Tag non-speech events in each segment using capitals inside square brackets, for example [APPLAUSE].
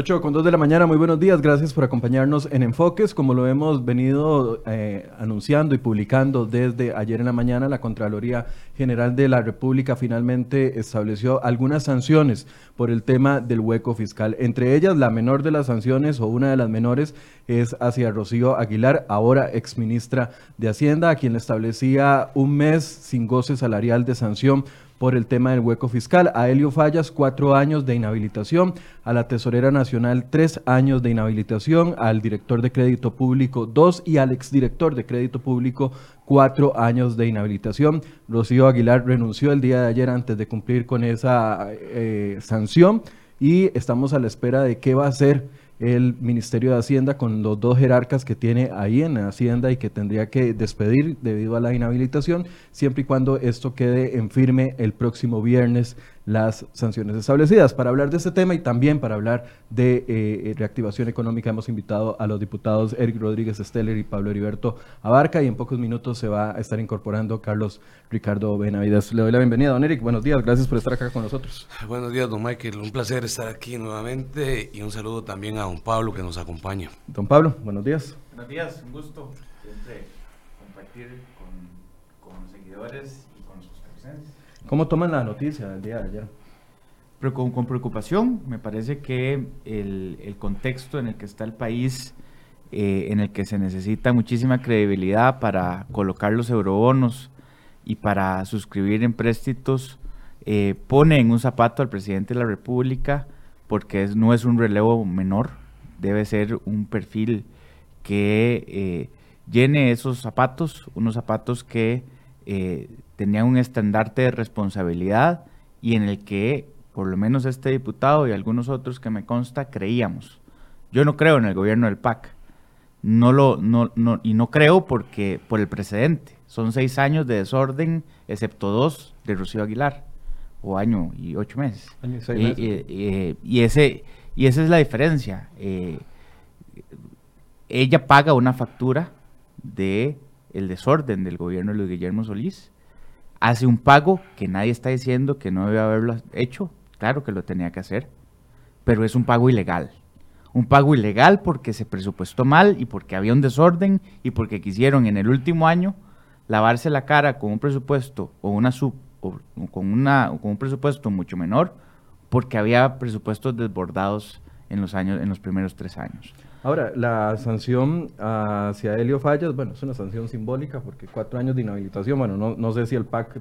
8 con 2 de la mañana, muy buenos días, gracias por acompañarnos en Enfoques. Como lo hemos venido eh, anunciando y publicando desde ayer en la mañana, la Contraloría General de la República finalmente estableció algunas sanciones por el tema del hueco fiscal. Entre ellas, la menor de las sanciones o una de las menores es hacia Rocío Aguilar, ahora exministra de Hacienda, a quien le establecía un mes sin goce salarial de sanción por el tema del hueco fiscal. A Helio Fallas, cuatro años de inhabilitación. A la Tesorera Nacional, tres años de inhabilitación. Al director de crédito público, dos. Y al exdirector de crédito público, cuatro años de inhabilitación. Rocío Aguilar renunció el día de ayer antes de cumplir con esa eh, sanción y estamos a la espera de qué va a hacer el Ministerio de Hacienda con los dos jerarcas que tiene ahí en Hacienda y que tendría que despedir debido a la inhabilitación, siempre y cuando esto quede en firme el próximo viernes las sanciones establecidas. Para hablar de este tema y también para hablar de eh, reactivación económica hemos invitado a los diputados Eric Rodríguez Steller y Pablo Heriberto Abarca y en pocos minutos se va a estar incorporando Carlos Ricardo Benavides. Le doy la bienvenida, don Eric. Buenos días, gracias por estar acá con nosotros. Buenos días, don Michael. Un placer estar aquí nuevamente y un saludo también a don Pablo que nos acompaña. Don Pablo, buenos días. Buenos días, un gusto siempre compartir con, con los seguidores ¿Cómo toman la noticia del día de ayer? Pero con, preocupación, me parece que el, contexto en el que está el país, eh, en el que se necesita muchísima credibilidad para colocar los eurobonos y para suscribir empréstitos, eh, pone en un zapato al presidente de la República porque no es un relevo menor, debe ser un perfil que eh, llene esos zapatos, unos zapatos que tenían un estandarte de responsabilidad y en el que por lo menos este diputado y algunos otros que me consta creíamos. Yo no creo en el gobierno del PAC. No lo, no, no, y no creo porque por el precedente. Son seis años de desorden, excepto dos de Rocío Aguilar, o año y ocho meses. y, ese, y esa es la diferencia. Eh, ella paga una factura de el desorden del gobierno de Luis Guillermo Solís hace un pago que nadie está diciendo que no debe haberlo hecho, claro que lo tenía que hacer, pero es un pago ilegal. Un pago ilegal porque se presupuestó mal y porque había un desorden y porque quisieron en el último año lavarse la cara con un presupuesto o una sub con una con un presupuesto mucho menor porque había presupuestos desbordados en los años en los primeros tres años. Ahora, la sanción hacia Helio Fallas, bueno, es una sanción simbólica porque cuatro años de inhabilitación, bueno, no, no sé si el PAC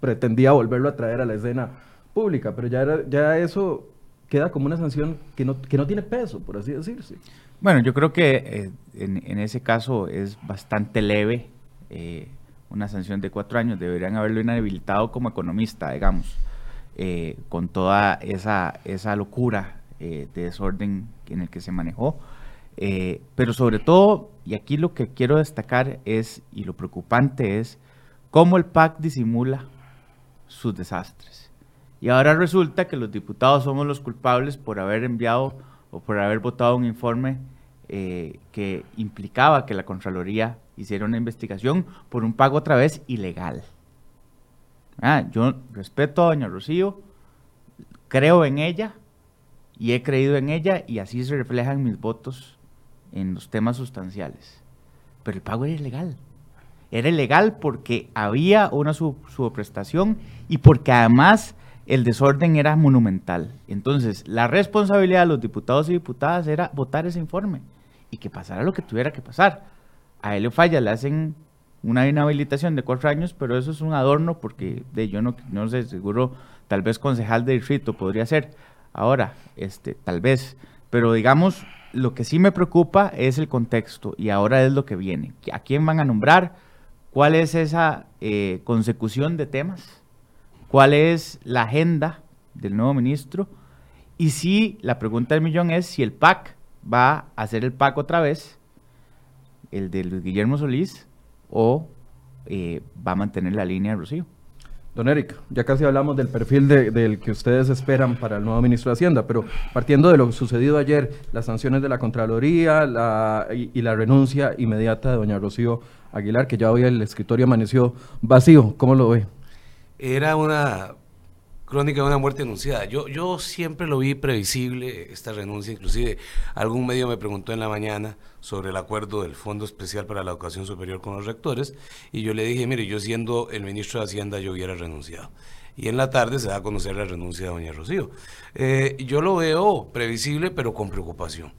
pretendía volverlo a traer a la escena pública, pero ya, ya eso queda como una sanción que no, que no tiene peso, por así decirse. Bueno, yo creo que eh, en, ese caso es bastante leve eh, una sanción de cuatro años, deberían haberlo inhabilitado como economista, digamos, eh, con toda esa, esa locura de desorden en el que se manejó. Eh, pero sobre todo, y aquí lo que quiero destacar es, y lo preocupante es, cómo el PAC disimula sus desastres. Y ahora resulta que los diputados somos los culpables por haber enviado o por haber votado un informe eh, que implicaba que la Contraloría hiciera una investigación por un pago otra vez ilegal. Ah, yo respeto a doña Rocío, creo en ella, y he creído en ella y así se reflejan mis votos en los temas sustanciales. Pero el pago era ilegal. Era ilegal porque había una subprestación y porque además el desorden era monumental. Entonces, la responsabilidad de los diputados y diputadas era votar ese informe y que pasara lo que tuviera que pasar. A Helio Falla le hacen una inhabilitación de cuatro años, pero eso es un adorno porque de, yo no, no sé, seguro tal vez concejal de distrito podría ser ahora, este, tal vez, pero digamos, lo que sí me preocupa es el contexto y ahora es lo que viene. ¿A quién van a nombrar? ¿Cuál es esa eh, consecución de temas? ¿Cuál es la agenda del nuevo ministro? Y si la pregunta del millón es si el PAC va a hacer el PAC otra vez, el de Luis Guillermo Solís, o eh, va a mantener la línea de Rocío. Don Eric, ya casi hablamos del perfil del que ustedes esperan para el nuevo ministro de Hacienda, pero partiendo de lo sucedido ayer, las sanciones de la Contraloría y, la renuncia inmediata de doña Rocío Aguilar, que ya hoy el escritorio amaneció vacío, ¿cómo lo ve? Era una crónica de una muerte anunciada. Yo, yo siempre lo vi previsible, esta renuncia. Inclusive algún medio me preguntó en la mañana sobre el acuerdo del Fondo Especial para la Educación Superior con los rectores y yo le dije, mire, yo siendo el ministro de Hacienda yo hubiera renunciado. Y en la tarde se va a conocer la renuncia de doña Rocío. Eh, yo lo veo previsible, pero con preocupación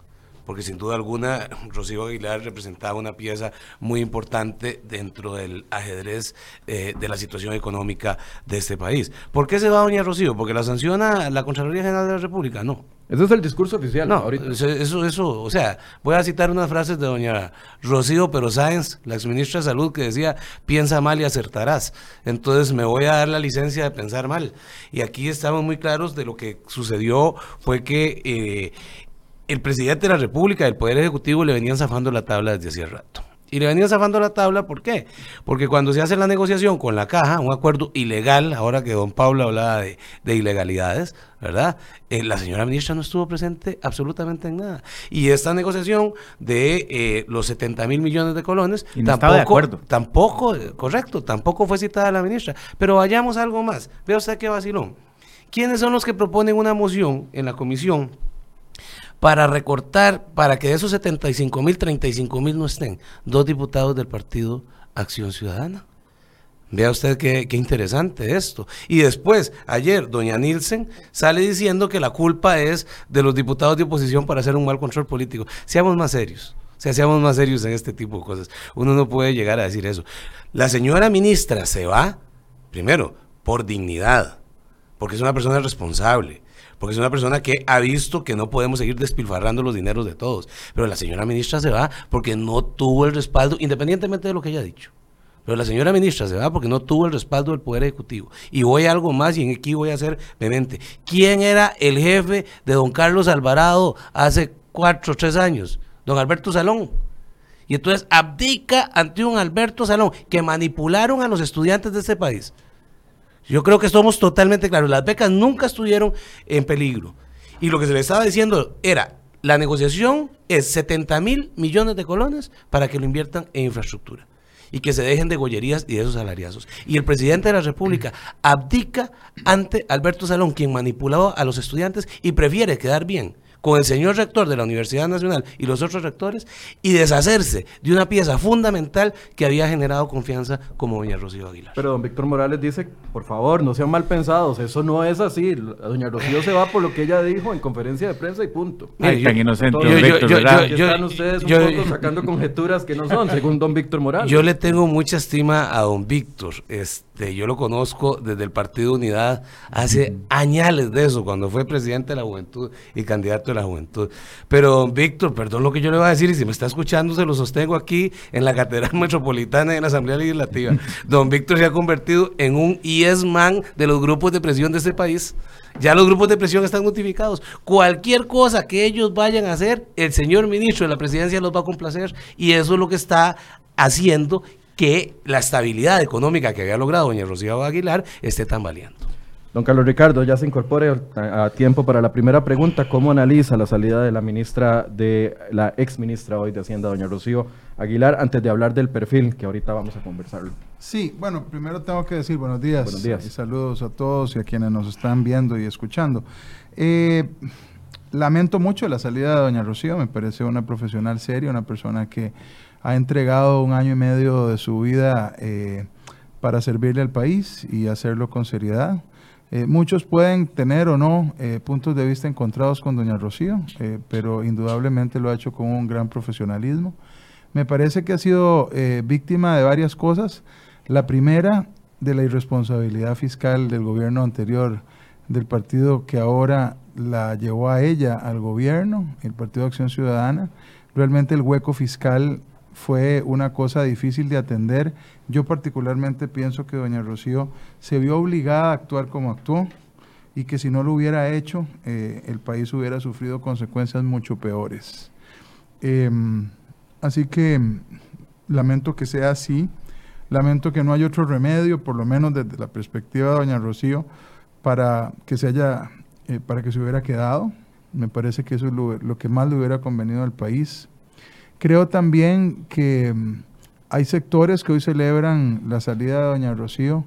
porque sin duda alguna Rocío Aguilar representaba una pieza muy importante dentro del ajedrez eh, de la situación económica de este país. ¿Por qué se va doña Rocío? ¿Porque la sanciona la Contraloría General de la República? No. Ese es el discurso oficial. No, ahorita. Eso, eso, o sea, voy a citar unas frases de doña Rocío Pero Sáenz, la exministra de Salud, que decía, piensa mal y acertarás. Entonces me voy a dar la licencia de pensar mal. Y aquí estamos muy claros de lo que sucedió fue que eh, el presidente de la República, del Poder Ejecutivo, le venían zafando la tabla desde hace rato. Y le venían zafando la tabla, ¿por qué? Porque cuando se hace la negociación con la caja, un acuerdo ilegal, ahora que don Pablo hablaba de, ilegalidades, ¿verdad? Eh, la señora ministra no estuvo presente absolutamente en nada. Y esta negociación de eh, los 70 mil millones de colones, tampoco, de acuerdo. tampoco, correcto, tampoco fue citada la ministra. Pero vayamos a algo más. Vea usted qué vacilón. ¿Quiénes son los que proponen una moción en la comisión para recortar, para que de esos 75 mil, 35 mil no estén dos diputados del partido Acción Ciudadana. Vea usted qué, qué, interesante esto. Y después, ayer, doña Nielsen sale diciendo que la culpa es de los diputados de oposición para hacer un mal control político. Seamos más serios. O sea, seamos más serios en este tipo de cosas. Uno no puede llegar a decir eso. La señora ministra se va, primero, por dignidad, porque es una persona responsable porque es una persona que ha visto que no podemos seguir despilfarrando los dineros de todos. Pero la señora ministra se va porque no tuvo el respaldo, independientemente de lo que haya dicho. Pero la señora ministra se va porque no tuvo el respaldo del Poder Ejecutivo. Y voy a algo más y en aquí voy a ser vehemente. ¿Quién era el jefe de don Carlos Alvarado hace cuatro o tres años? Don Alberto Salón. Y entonces abdica ante un Alberto Salón que manipularon a los estudiantes de este país. Yo creo que somos totalmente claros. Las becas nunca estuvieron en peligro. Y lo que se le estaba diciendo era, la negociación es 70 mil millones de colones para que lo inviertan en infraestructura y que se dejen de gollerías y de esos salariazos. Y el presidente de la República abdica ante Alberto Salón, quien manipulaba a los estudiantes y prefiere quedar bien con el señor rector de la Universidad Nacional y los otros rectores y deshacerse de una pieza fundamental que había generado confianza como doña Rocío Aguilar. Pero don Víctor Morales dice, por favor, no sean mal pensados, eso no es así. Doña Rocío se va por lo que ella dijo en conferencia de prensa y punto. Ay, tan inocente, están ustedes un poco sacando conjeturas que no son, según don Víctor Morales. Yo le tengo mucha estima a don Víctor. Este, yo lo conozco desde el Partido Unidad hace añales de eso, cuando fue presidente de la Juventud y candidato de la juventud. Pero, Víctor, perdón lo que yo le voy a decir, y si me está escuchando, se lo sostengo aquí en la Catedral Metropolitana y en la Asamblea Legislativa. Don Víctor se ha convertido en un yes man de los grupos de presión de este país. Ya los grupos de presión están notificados. Cualquier cosa que ellos vayan a hacer, el señor ministro de la presidencia los va a complacer y eso es lo que está haciendo que la estabilidad económica que había logrado doña Rocío Aguilar esté tambaleando. Don Carlos Ricardo, ya se incorpore a, tiempo para la primera pregunta. ¿Cómo analiza la salida de la ministra, de la ex ministra hoy de Hacienda, doña Rocío Aguilar, antes de hablar del perfil, que ahorita vamos a conversarlo? Sí, bueno, primero tengo que decir buenos días. Buenos días. Y saludos a todos y a quienes nos están viendo y escuchando. Eh, lamento mucho la salida de doña Rocío, me parece una profesional seria, una persona que ha entregado un año y medio de su vida eh, para servirle al país y hacerlo con seriedad. Eh, muchos pueden tener o no eh, puntos de vista encontrados con doña Rocío, pero indudablemente lo ha hecho con un gran profesionalismo. Me parece que ha sido víctima de varias cosas. La primera, de la irresponsabilidad fiscal del gobierno anterior, del partido que ahora la llevó a ella al gobierno, el Partido de Acción Ciudadana. Realmente el hueco fiscal fue una cosa difícil de atender. Yo particularmente pienso que doña Rocío se vio obligada a actuar como actuó y que si no lo hubiera hecho, eh, el país hubiera sufrido consecuencias mucho peores. Em, así que lamento que sea así, lamento que no haya otro remedio, por lo menos desde la perspectiva de doña Rocío, para que se haya, eh, para que se hubiera quedado. Me parece que eso es lo que más le hubiera convenido al país. Creo también que mm, hay sectores que hoy celebran la salida de doña Rocío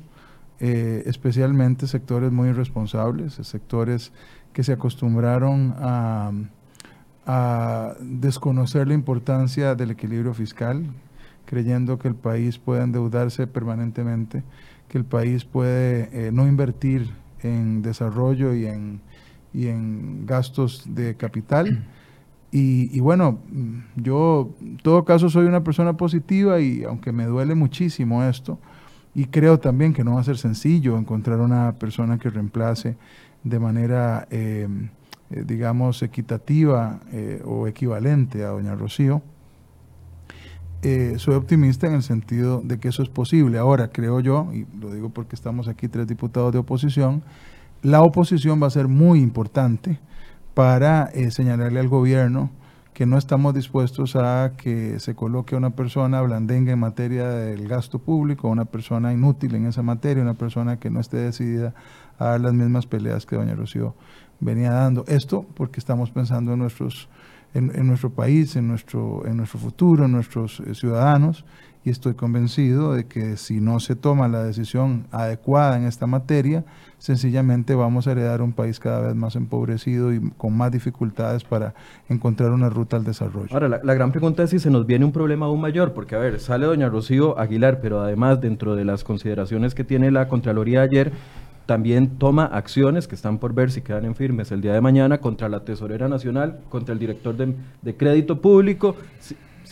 eh, especialmente sectores muy irresponsables, sectores que se acostumbraron a, desconocer la importancia del equilibrio fiscal, creyendo que el país puede endeudarse permanentemente, que el país puede no invertir en desarrollo y en, y en gastos de capital. Y, bueno, yo en todo caso soy una persona positiva y aunque me duele muchísimo esto, y creo también que no va a ser sencillo encontrar una persona que reemplace de manera, eh, eh, digamos, equitativa eh, o equivalente a doña Rocío, soy optimista en el sentido de que eso es posible. Ahora, creo yo, y lo digo porque estamos aquí tres diputados de oposición, la oposición va a ser muy importante para eh, señalarle al gobierno que no estamos dispuestos a que se coloque una persona blandenga en materia del gasto público, una persona inútil en esa materia, una persona que no esté decidida a dar las mismas peleas que doña Rocío venía dando. Esto porque estamos pensando en nuestros en, nuestro país, en nuestro, en nuestro futuro, en nuestros eh, ciudadanos, y estoy convencido de que si no se toma la decisión adecuada en esta materia, sencillamente vamos a heredar un país cada vez más empobrecido y con más dificultades para encontrar una ruta al desarrollo. Ahora, la, gran pregunta es si se nos viene un problema aún mayor, porque a ver, sale doña Rocío Aguilar, pero además dentro de las consideraciones que tiene la Contraloría ayer, también toma acciones que están por ver si quedan en firmes el día de mañana contra la Tesorera Nacional, contra el director de, Crédito Público.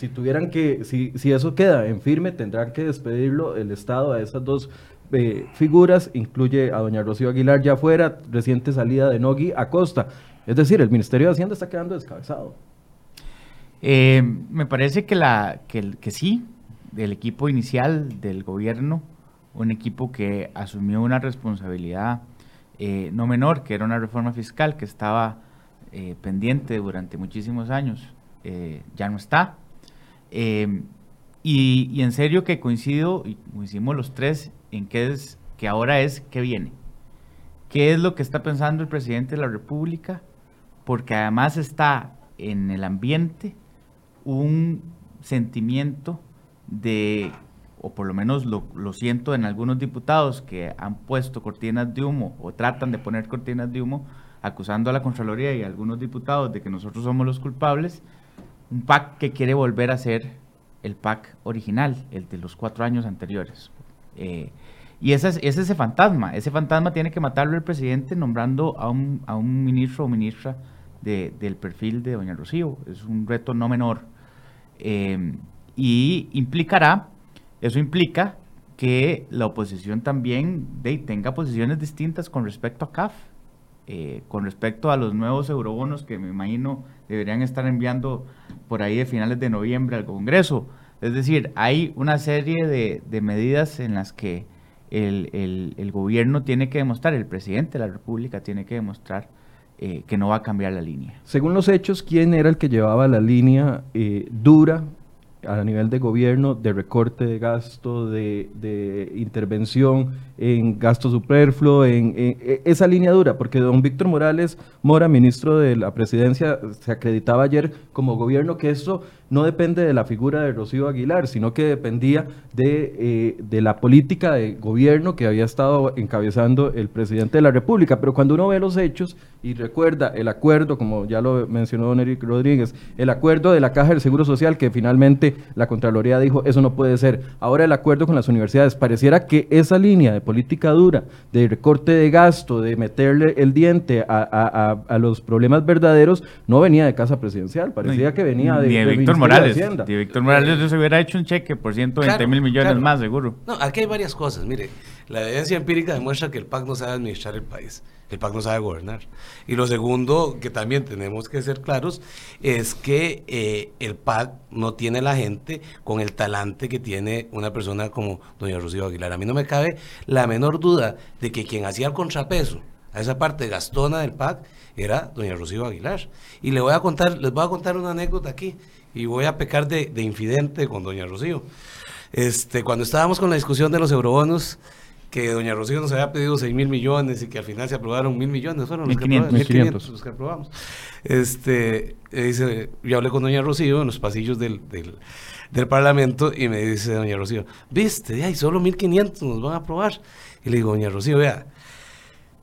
Tuvieran que, si, si eso queda en firme, tendrán que despedirlo el Estado a esas dos eh, figuras, incluye a doña Rocío Aguilar ya fuera, reciente salida de Nogui Acosta. Es decir, el Ministerio de Hacienda está quedando descabezado. Eh, me parece que, la, que, que sí, del equipo inicial del gobierno un equipo que asumió una responsabilidad eh, no menor, que era una reforma fiscal que estaba pendiente durante muchísimos años, ya no está. Y, en serio que coincido, y coincidimos los tres, en que, es, que ahora es qué viene. ¿Qué es lo que está pensando el presidente de la República? Porque además está en el ambiente un sentimiento de o por lo menos lo, siento en algunos diputados que han puesto cortinas de humo o tratan de poner cortinas de humo, acusando a la Contraloría y a algunos diputados de que nosotros somos los culpables, un PAC que quiere volver a ser el PAC original, el de los cuatro años anteriores. Eh, y ese es, ese fantasma, ese fantasma tiene que matarlo el presidente nombrando a un, a un ministro o ministra del perfil de doña Rocío. Es un reto no menor. Eh, y implicará eso implica que la oposición también tenga posiciones distintas con respecto a CAF, eh, con respecto a los nuevos eurobonos que me imagino deberían estar enviando por ahí de finales de noviembre al Congreso. Es decir, hay una serie de, medidas en las que el, gobierno tiene que demostrar, el presidente de la República tiene que demostrar eh, que no va a cambiar la línea. Según los hechos, ¿quién era el que llevaba la línea eh, dura a nivel de gobierno de recorte de gasto, de, intervención en gasto superfluo, en, en, esa línea dura, porque don Víctor Morales Mora, ministro de la presidencia, se acreditaba ayer como gobierno que esto no depende de la figura de Rocío Aguilar, sino que dependía de, eh, de, la política de gobierno que había estado encabezando el presidente de la República. Pero cuando uno ve los hechos y recuerda el acuerdo, como ya lo mencionó don Eric Rodríguez, el acuerdo de la Caja del Seguro Social, que finalmente la Contraloría dijo, eso no puede ser. Ahora el acuerdo con las universidades, pareciera que esa línea de política dura, de recorte de gasto, de meterle el diente a, los problemas verdaderos, no venía de casa presidencial, parecía que venía de, de Morales. De Víctor Morales se hubiera hecho un cheque por 120 mil millones más, seguro. No, aquí hay varias cosas. Mire, la evidencia empírica demuestra que el PAC no sabe administrar el país. El PAC no sabe gobernar. Y lo segundo, que también tenemos que ser claros, es que eh, el PAC no tiene la gente con el talante que tiene una persona como doña Rocío Aguilar. A mí no me cabe la menor duda de que quien hacía el contrapeso a esa parte gastona del PAC era doña Rocío Aguilar. Y le voy a contar, les voy a contar una anécdota aquí y voy a pecar de, de infidente con doña Rocío. Este, cuando estábamos con la discusión de los eurobonos, que doña Rocío nos había pedido 6 mil millones y que al final se aprobaron mil millones, fueron los, 1500, que, los que aprobamos. Este, dice, yo hablé con doña Rocío en los pasillos del, del, del Parlamento y me dice doña Rocío, viste, hay solo 1500 nos van a aprobar. Y le digo, doña Rocío, vea,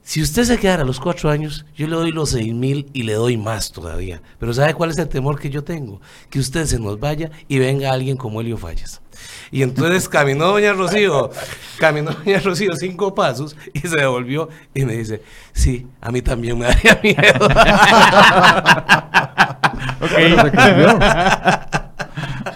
si usted se quedara a los cuatro años, yo le doy los seis mil y le doy más todavía. Pero ¿sabe cuál es el temor que yo tengo? Que usted se nos vaya y venga alguien como Elio Fallas. Y entonces [LAUGHS] caminó doña Rocío, caminó doña Rocío cinco pasos y se devolvió y me dice, sí, a mí también me daría miedo. [LAUGHS] ok. [LAUGHS]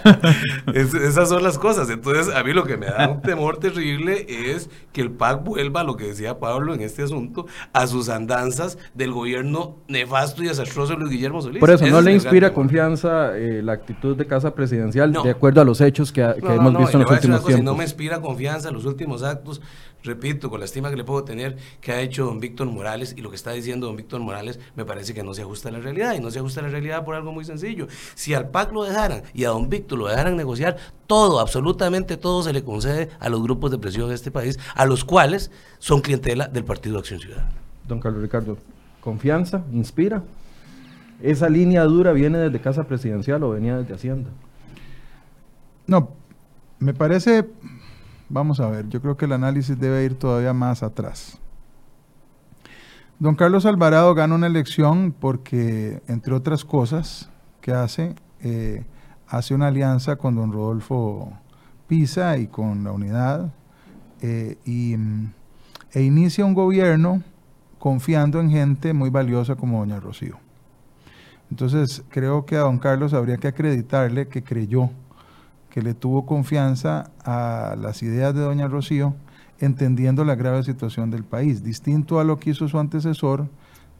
[LAUGHS] esas son las cosas. Entonces, a mí lo que me da un temor terrible es que el PAC vuelva, lo que decía Pablo en este asunto, a sus andanzas del gobierno nefasto y desastroso de Luis Guillermo Solís. Por eso, ¿no le inspira confianza eh, la actitud de Casa Presidencial de acuerdo a los hechos que, hemos visto en los últimos tiempos? no me inspira confianza los últimos actos repito, con la estima que le puedo tener que ha hecho don Víctor Morales y lo que está diciendo don Víctor Morales me parece que no se ajusta a la realidad y no se ajusta a la realidad por algo muy sencillo. Si al PAC lo dejaran y a don Víctor lo dejaran negociar, todo, absolutamente todo se le concede a los grupos de presión de este país, a los cuales son clientela del Partido Acción Ciudadana. Don Carlos Ricardo, ¿confianza? ¿Inspira? ¿Esa línea dura viene desde Casa Presidencial o venía desde Hacienda? No, me parece Vamos a ver, yo creo que el análisis debe ir todavía más atrás. Don Carlos Alvarado gana una elección porque, entre otras cosas que hace, eh, hace una alianza con don Rodolfo Pisa y con la unidad eh, y, e inicia un gobierno confiando en gente muy valiosa como doña Rocío. Entonces creo que a don Carlos habría que acreditarle que creyó que le tuvo confianza a las ideas de doña Rocío, entendiendo la grave situación del país. Distinto a lo que hizo su antecesor,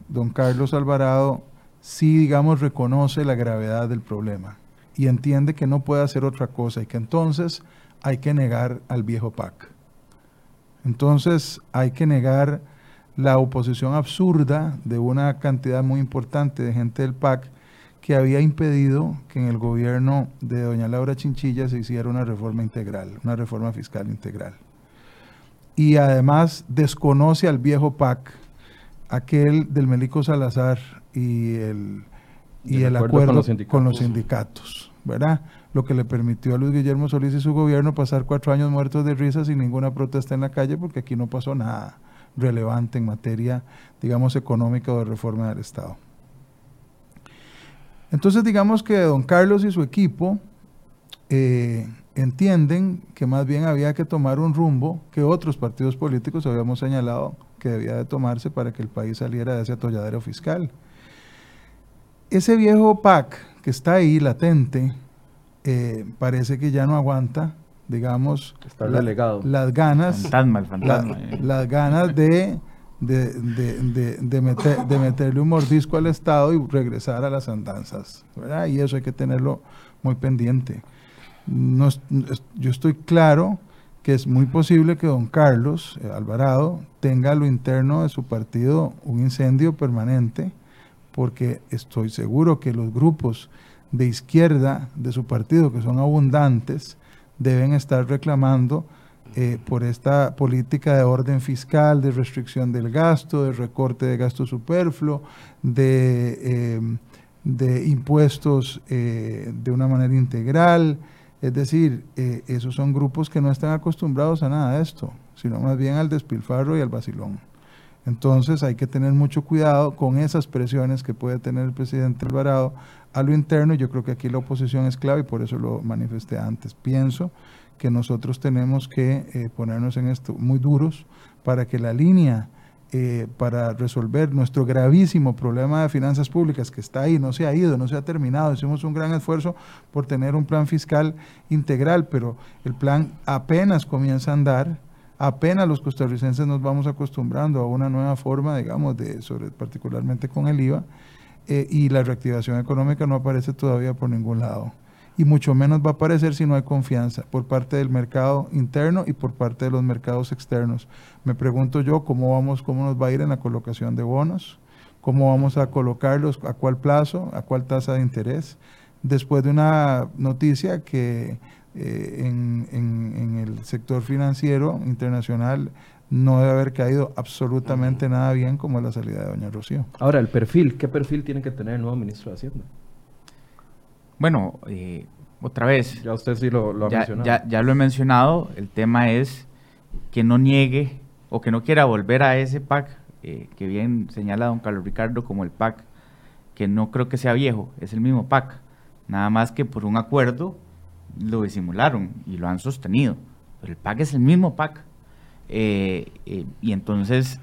don Carlos Alvarado sí, digamos, reconoce la gravedad del problema y entiende que no puede hacer otra cosa y que entonces hay que negar al viejo PAC. Entonces hay que negar la oposición absurda de una cantidad muy importante de gente del PAC que había impedido que en el gobierno de doña Laura Chinchilla se hiciera una reforma integral, una reforma fiscal integral. Y además desconoce al viejo PAC, aquel del Melico Salazar y el, y el acuerdo, con, los sindicatos, ¿verdad? Lo que le permitió a Luis Guillermo Solís y su gobierno pasar cuatro años muertos de risa sin ninguna protesta en la calle, porque aquí no pasó nada relevante en materia, digamos, económica o de reforma del Estado. Entonces digamos que don Carlos y su equipo eh, entienden que más bien había que tomar un rumbo que otros partidos políticos habíamos señalado que debía de tomarse para que el país saliera de ese atolladero fiscal. Ese viejo PAC que está ahí latente, eh, parece que ya no aguanta, digamos, las ganas, eh. las ganas de de, de, de, meter, de meterle un mordisco al Estado y regresar a las andanzas. ¿verdad? Y eso hay que tenerlo muy pendiente. No, yo estoy claro que es muy posible que don Carlos eh, Alvarado tenga a lo interno de su partido un incendio permanente, porque estoy seguro que los grupos de izquierda de su partido, que son abundantes, deben estar reclamando eh, por esta política de orden fiscal, de restricción del gasto, de recorte de gasto superfluo, de, em, impuestos eh, de una manera integral. Es decir, eh, esos son grupos que no están acostumbrados a nada de esto, sino más bien al despilfarro y al vacilón. Entonces hay que tener mucho cuidado con esas presiones que puede tener el presidente Alvarado a lo interno. Yo creo que aquí la oposición es clave y por eso lo manifesté antes. Pienso que nosotros tenemos que eh, ponernos en esto muy duros para que la línea eh, para resolver nuestro gravísimo problema de finanzas públicas que está ahí, no se ha ido, no se ha terminado. Hicimos un gran esfuerzo por tener un plan fiscal integral, pero el plan apenas comienza a andar, apenas los costarricenses nos vamos acostumbrando a una nueva forma, digamos, de particularmente con el IVA, eh, y la reactivación económica no aparece todavía por ningún lado y mucho menos va a aparecer si no hay confianza por parte del mercado interno y por parte de los mercados externos. Me pregunto yo cómo vamos, cómo nos va a ir en la colocación de bonos, cómo vamos a colocarlos, a cuál plazo, a cuál tasa de interés, después de una noticia que eh, en, en, el sector financiero internacional no debe haber caído absolutamente nada bien como la salida de doña Rocío. Ahora, el perfil, ¿qué perfil tiene que tener el nuevo ministro de Hacienda? Bueno, eh, otra vez. Ya usted sí lo, ha ya, mencionado. Ya, lo he mencionado, el tema es que no niegue o que no quiera volver a ese PAC, eh, que bien señala don Carlos Ricardo como el PAC, que no creo que sea viejo, es el mismo PAC, nada más que por un acuerdo lo disimularon y lo han sostenido, pero el PAC es el mismo PAC. Eh, y entonces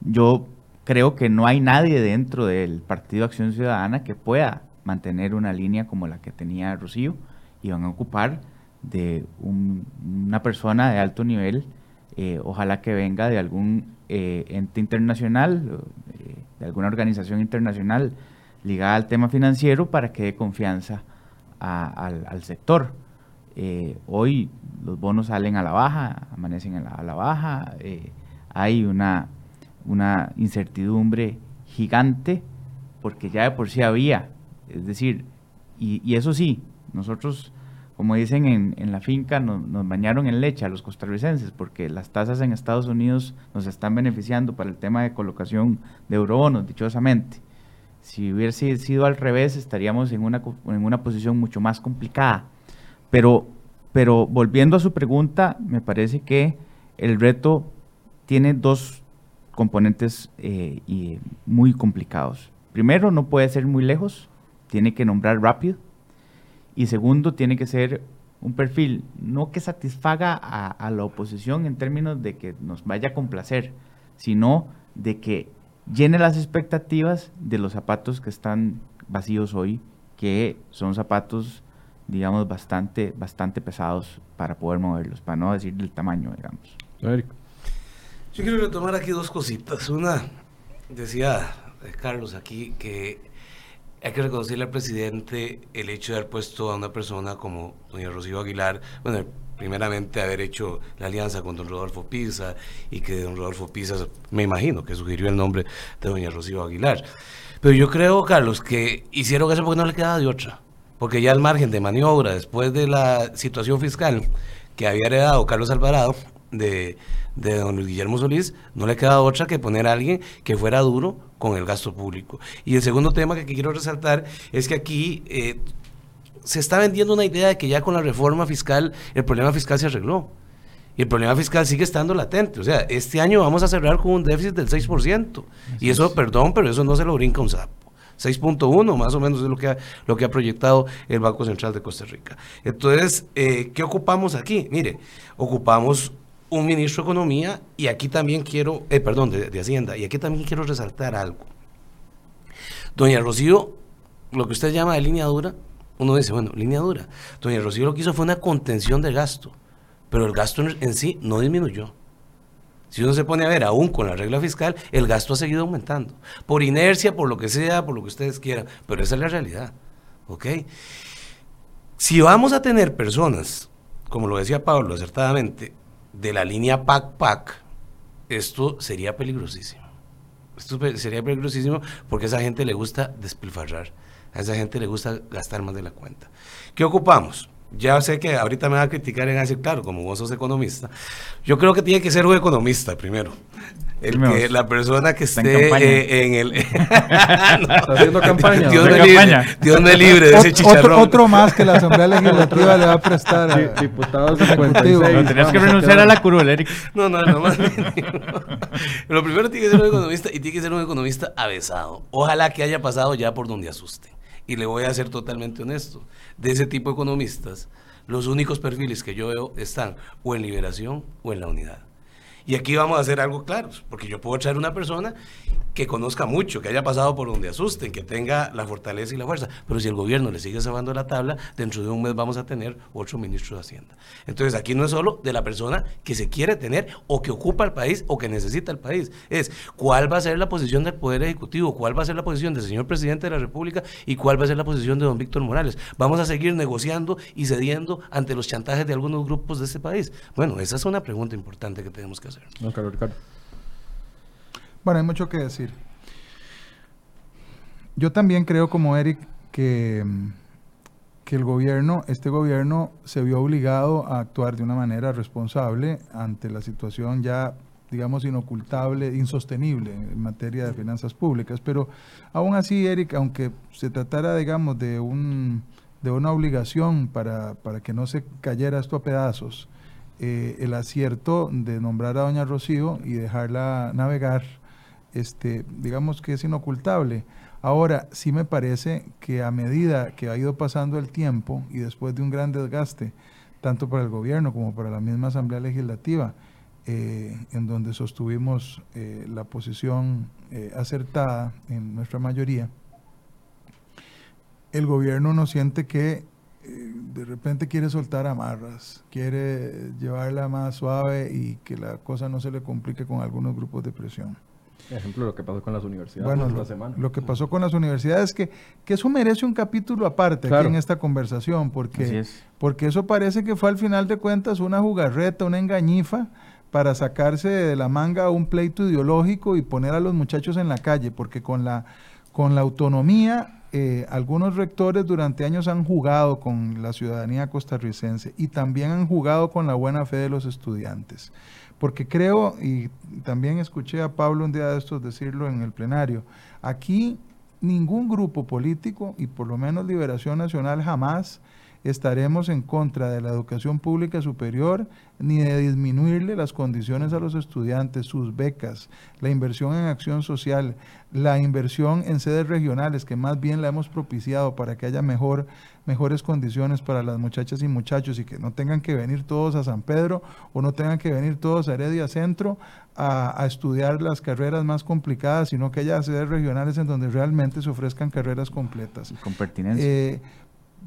yo creo que no hay nadie dentro del Partido Acción Ciudadana que pueda mantener una línea como la que tenía Rocío y van a ocupar de una persona de alto nivel, eh, ojalá que venga de algún eh, ente internacional, eh, de alguna organización internacional ligada al tema financiero para que dé confianza al, sector. Hoy los bonos salen a la baja, amanecen a la, baja, hay una, una incertidumbre gigante porque ya de por sí había, es decir, y, eso sí, nosotros, como dicen en, la finca, nos, bañaron en leche a los costarricenses, porque las tasas en Estados Unidos nos están beneficiando para el tema de colocación de eurobonos, dichosamente. Si hubiese sido al revés, estaríamos en una, en una posición mucho más complicada. Pero, pero volviendo a su pregunta, me parece que el reto tiene dos componentes eh, muy complicados. Primero, no puede ser muy lejos, tiene que nombrar rápido. Y segundo, tiene que ser un perfil no que satisfaga a, la oposición en términos de que nos vaya a complacer, sino de que llene las expectativas de los zapatos que están vacíos hoy, que son zapatos, digamos, bastante, bastante pesados para poder moverlos, para no decir del tamaño, digamos. Yo quiero retomar aquí dos cositas. Una, decía Carlos aquí que hay que reconocerle al presidente el hecho de haber puesto a una persona como doña Rocío Aguilar, bueno, primeramente haber hecho la alianza con don Rodolfo Pisa y que don Rodolfo Pisa, me imagino, que sugirió el nombre de doña Rocío Aguilar. Pero yo creo, Carlos, que hicieron eso porque no le quedaba de otra, porque ya el margen de maniobra después de la situación fiscal que había heredado Carlos Alvarado de de don Luis Guillermo Solís, no le queda otra que poner a alguien que fuera duro con el gasto público. Y el segundo tema que quiero resaltar es que aquí eh, se está vendiendo una idea de que ya con la reforma fiscal el problema fiscal se arregló. Y el problema fiscal sigue estando latente. O sea, este año vamos a cerrar con un déficit del 6%. y eso, perdón, pero eso no se lo brinca un sapo. 6.1 más o menos es lo que, ha, lo que ha proyectado el Banco Central de Costa Rica. Entonces, eh, ¿qué ocupamos aquí? Mire, ocupamos un ministro de Economía y aquí también quiero, eh, perdón, de, Hacienda, y aquí también quiero resaltar algo. Doña Rocío, lo que usted llama de línea dura, uno dice, bueno, línea dura. Doña Rocío lo que hizo fue una contención de gasto, pero el gasto en, sí no disminuyó. Si uno se pone a ver, aún con la regla fiscal, el gasto ha seguido aumentando. Por inercia, por lo que sea, por lo que ustedes quieran. Pero esa es la realidad. ¿Ok? Si vamos a tener personas, como lo decía Pablo acertadamente, de la línea PAC-PAC, esto sería peligrosísimo. Esto sería peligrosísimo porque a esa gente le gusta despilfarrar, a esa gente le gusta gastar más de la cuenta. ¿Qué ocupamos? Ya sé que ahorita me va a criticar en decir, claro, como vos sos economista. Yo creo que tiene que ser un economista primero. El que, la persona que esté eh, en, el. [LAUGHS] Está haciendo campaña. Dios, me libre, Dios me libre de ese chicharrón. Otro, más que la Asamblea [LAUGHS] Legislativa le va a prestar a diputados ejecutivos. No, tenías que renunciar a la curul, Eric. No, no, no más. Lo primero tiene que ser un economista y tiene que ser un economista avesado. Ojalá que haya pasado ya por donde asuste. Y le voy a ser totalmente honesto. De ese tipo de economistas, los únicos perfiles que yo veo están o en liberación o en la unidad. Y aquí vamos a hacer algo claro, porque yo puedo traer una persona que conozca mucho, que haya pasado por donde asusten, que tenga la fortaleza y la fuerza. Pero si el gobierno le sigue salvando la tabla, dentro de un mes vamos a tener otro ministro de Hacienda. Entonces aquí no es solo de la persona que se quiere tener o que ocupa el país o que necesita el país, es cuál va a ser la posición del Poder Ejecutivo, cuál va a ser la posición del señor presidente de la República y cuál va a ser la posición de don Víctor Morales. Vamos a seguir negociando y cediendo ante los chantajes de algunos grupos de este país. Bueno, esa es una pregunta importante que tenemos que hacer. No, Ricardo. Bueno, hay mucho que decir. Yo también creo, como Eric, que, que el gobierno, este gobierno, se vio obligado a actuar de una manera responsable ante la situación ya digamos, inocultable, insostenible en materia de finanzas públicas. Pero aún así, Eric, aunque se tratara, digamos, de, un, de una obligación para, para que no se cayera esto a pedazos, eh, el acierto de nombrar a doña Rocío y dejarla navegar, este, digamos que es inocultable. Ahora, sí me parece que a medida que ha ido pasando el tiempo y después de un gran desgaste, tanto para el gobierno como para la misma Asamblea Legislativa, eh, en donde sostuvimos eh, la posición acertada en nuestra mayoría, el gobierno no siente que de repente quiere soltar amarras, quiere llevarla más suave y que la cosa no se le complique con algunos grupos de presión. Ejemplo, lo que pasó con las universidades bueno, lo, semana. Lo que pasó con las universidades, que, que eso merece un capítulo aparte aquí en esta conversación, porque, porque eso parece que fue al final de cuentas una jugarreta, una engañifa para sacarse de la manga un pleito ideológico y poner a los muchachos en la calle, porque con la, con la autonomía eh, algunos rectores durante años han jugado con la ciudadanía costarricense y también han jugado con la buena fe de los estudiantes. Porque creo, y también escuché a Pablo un día de estos decirlo en el plenario, aquí ningún grupo político, y por lo menos Liberación Nacional jamás, estaremos en contra de la educación pública superior ni de disminuirle las condiciones a los estudiantes, sus becas, la inversión en acción social, la inversión en sedes regionales, que más bien la hemos propiciado para que haya mejor, mejores condiciones para las muchachas y muchachos y que no tengan que venir todos a San Pedro o no tengan que venir todos a Heredia Centro a, estudiar las carreras más complicadas, sino que haya sedes regionales en donde realmente se ofrezcan carreras completas. con pertinencia. Eh,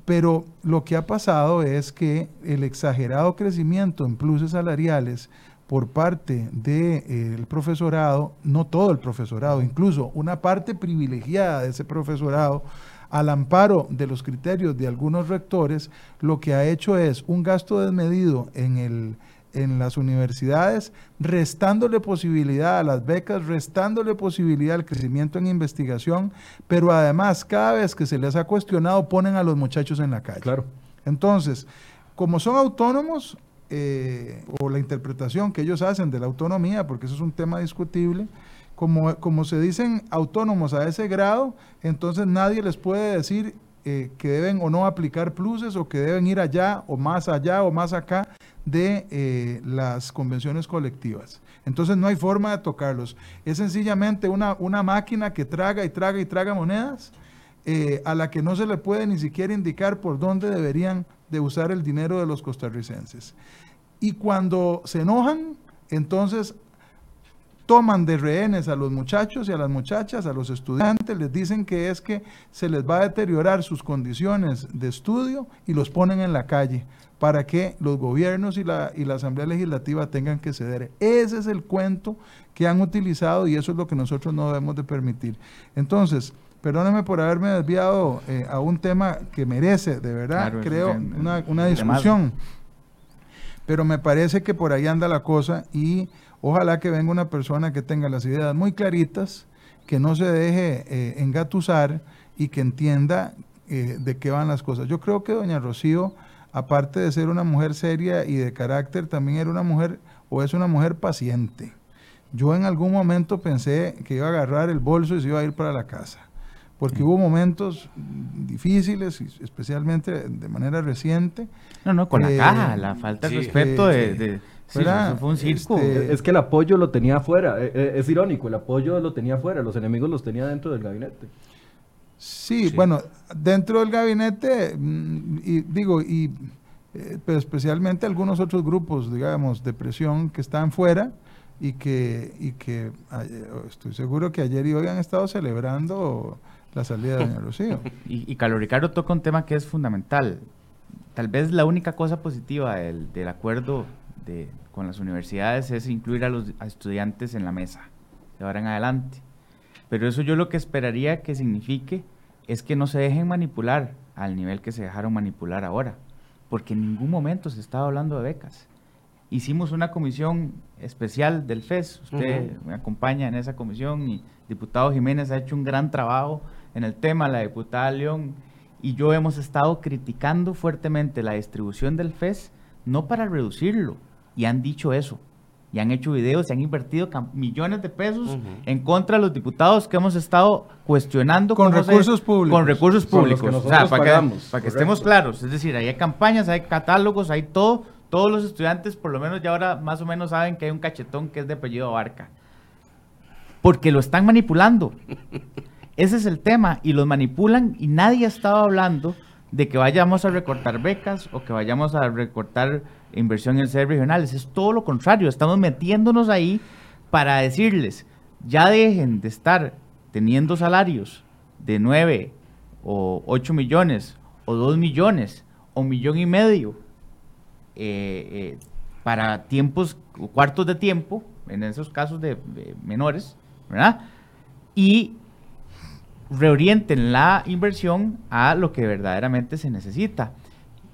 pero lo que ha pasado es que el exagerado crecimiento en pluses salariales por parte del eh, profesorado, no todo el profesorado, incluso una parte privilegiada de ese profesorado, al amparo de los criterios de algunos rectores, lo que ha hecho es un gasto desmedido en el, en las universidades, restándole posibilidad a las becas, restándole posibilidad al crecimiento en investigación, pero además cada vez que se les ha cuestionado ponen a los muchachos en la calle. Claro. Entonces, como son autónomos, eh, o la interpretación que ellos hacen de la autonomía, porque eso es un tema discutible, como, como se dicen autónomos a ese grado, entonces nadie les puede decir eh, que deben o no aplicar pluses o que deben ir allá o más allá o más acá de eh, las convenciones colectivas. Entonces no hay forma de tocarlos. Es sencillamente una, una máquina que traga y traga y traga monedas eh, a la que no se le puede ni siquiera indicar por dónde deberían de usar el dinero de los costarricenses. Y cuando se enojan, entonces toman de rehenes a los muchachos y a las muchachas, a los estudiantes, les dicen que es que se les va a deteriorar sus condiciones de estudio y los ponen en la calle para que los gobiernos y la, y la Asamblea Legislativa tengan que ceder. Ese es el cuento que han utilizado y eso es lo que nosotros no debemos de permitir. Entonces, perdóneme por haberme desviado eh, a un tema que merece, de verdad, creo, una, una discusión. Pero me parece que por ahí anda la cosa y ojalá que venga una persona que tenga las ideas muy claritas, que no se deje eh, engatusar y que entienda eh, de qué van las cosas. Yo creo que doña Rocío aparte de ser una mujer seria y de carácter, también era una mujer o es una mujer paciente. Yo en algún momento pensé que iba a agarrar el bolso y se iba a ir para la casa, porque hubo momentos difíciles, especialmente de manera reciente. No, no, con la eh, caja, la falta de respeto de... fue un circo. Este, es que el apoyo lo tenía afuera, eh, eh, es irónico, el apoyo lo tenía afuera, los enemigos los tenía dentro del gabinete. Sí, bueno, dentro del gabinete, mm, y digo, y eh, pero especialmente algunos otros grupos, digamos, de presión que están fuera y que, y que estoy seguro que ayer y hoy han estado celebrando la salida de Doña Rocío. [LAUGHS] Y, y Carlos Ricardo toca un tema que es fundamental. Tal vez la única cosa positiva del, del acuerdo de, con las universidades es incluir a los estudiantes en la mesa de ahora en adelante. Pero eso yo lo que esperaría que signifique es que no se dejen manipular al nivel que se dejaron manipular ahora, porque en ningún momento se estaba hablando de becas. Hicimos una comisión especial del FES, usted me acompaña en esa comisión y diputado Jiménez ha hecho un gran trabajo en el tema, la diputada León y yo hemos estado criticando fuertemente la distribución del FES, no para reducirlo, y han dicho eso, y han hecho videos y han invertido millones de pesos en contra de los diputados que hemos estado cuestionando. Con recursos públicos. Con recursos públicos. o sea, para que, para que estemos claros. Es decir, hay campañas, hay catálogos, hay todo. Todos los estudiantes, por lo menos ya ahora más o menos saben que hay un cachetón que es de apellido Barca. Porque lo están manipulando. [LAUGHS] Ese es el tema. Y los manipulan y nadie ha estado hablando de que vayamos a recortar becas o que vayamos a recortar inversión en sedes regionales. Es todo lo contrario. Estamos metiéndonos ahí para decirles, ya dejen de estar teniendo salarios de 9 o 8 millones o 2 millones o millón y medio eh, eh, para tiempos, cuartos de tiempo, en esos casos de, de menores, ¿verdad? Y reorienten la inversión a lo que verdaderamente se necesita.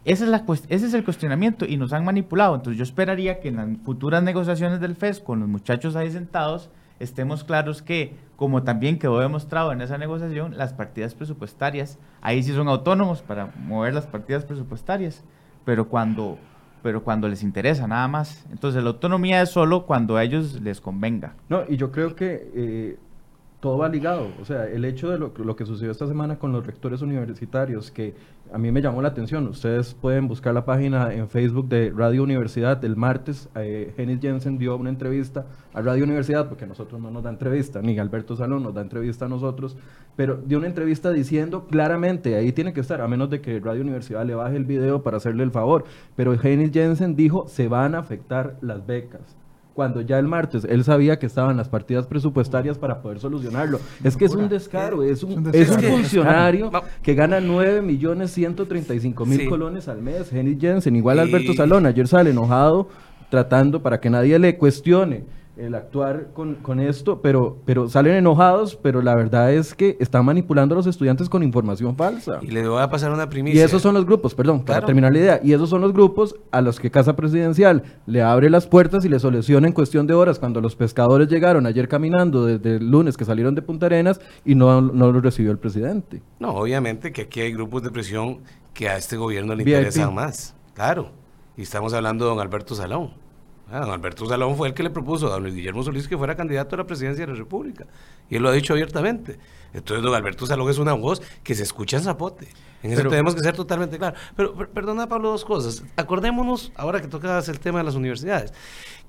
Esa es la, ese es el cuestionamiento y nos han manipulado. Entonces yo esperaría que en las futuras negociaciones del FES con los muchachos ahí sentados estemos claros que, como también quedó demostrado en esa negociación, las partidas presupuestarias, ahí sí son autónomos para mover las partidas presupuestarias, pero cuando, pero cuando les interesa nada más. Entonces la autonomía es solo cuando a ellos les convenga. No, y yo creo que... Eh, todo va ligado. O sea, el hecho de lo, lo, que sucedió esta semana con los rectores universitarios, que a mí me llamó la atención. Ustedes pueden buscar la página en Facebook de Radio Universidad. El martes, eh, Jensen dio una entrevista a Radio Universidad, porque a nosotros no nos da entrevista, ni Alberto Salón nos da entrevista a nosotros, pero dio una entrevista diciendo claramente, ahí tiene que estar, a menos de que Radio Universidad le baje el video para hacerle el favor, pero Hennis Jensen dijo, se van a afectar las becas cuando ya el martes él sabía que estaban las partidas presupuestarias para poder solucionarlo. Es que es un descaro, es un, es un funcionario que gana 9 millones 135 mil colones al mes. Henry Jensen, igual Alberto Salón, ayer sale enojado tratando para que nadie le cuestione el actuar con, con, esto, pero, pero salen enojados, pero la verdad es que están manipulando a los estudiantes con información falsa. Y le voy a pasar una primicia. Y esos son los grupos, perdón, para terminar la idea, y esos son los grupos a los que Casa Presidencial le abre las puertas y le soluciona en cuestión de horas, cuando los pescadores llegaron ayer caminando desde el lunes que salieron de Punta Arenas y no, no lo recibió el presidente. No, obviamente que aquí hay grupos de presión que a este gobierno le interesan más, claro. Y estamos hablando de don Alberto Salón. Ah, don Alberto Salón fue el que le propuso a don Guillermo Solís que fuera candidato a la presidencia de la República. Y él lo ha dicho abiertamente. Entonces, don Alberto Salón es una voz que se escucha en Zapote. En eso tenemos que ser totalmente claros. Pero, perdona, Pablo, dos cosas. Acordémonos, ahora que tocabas el tema de las universidades,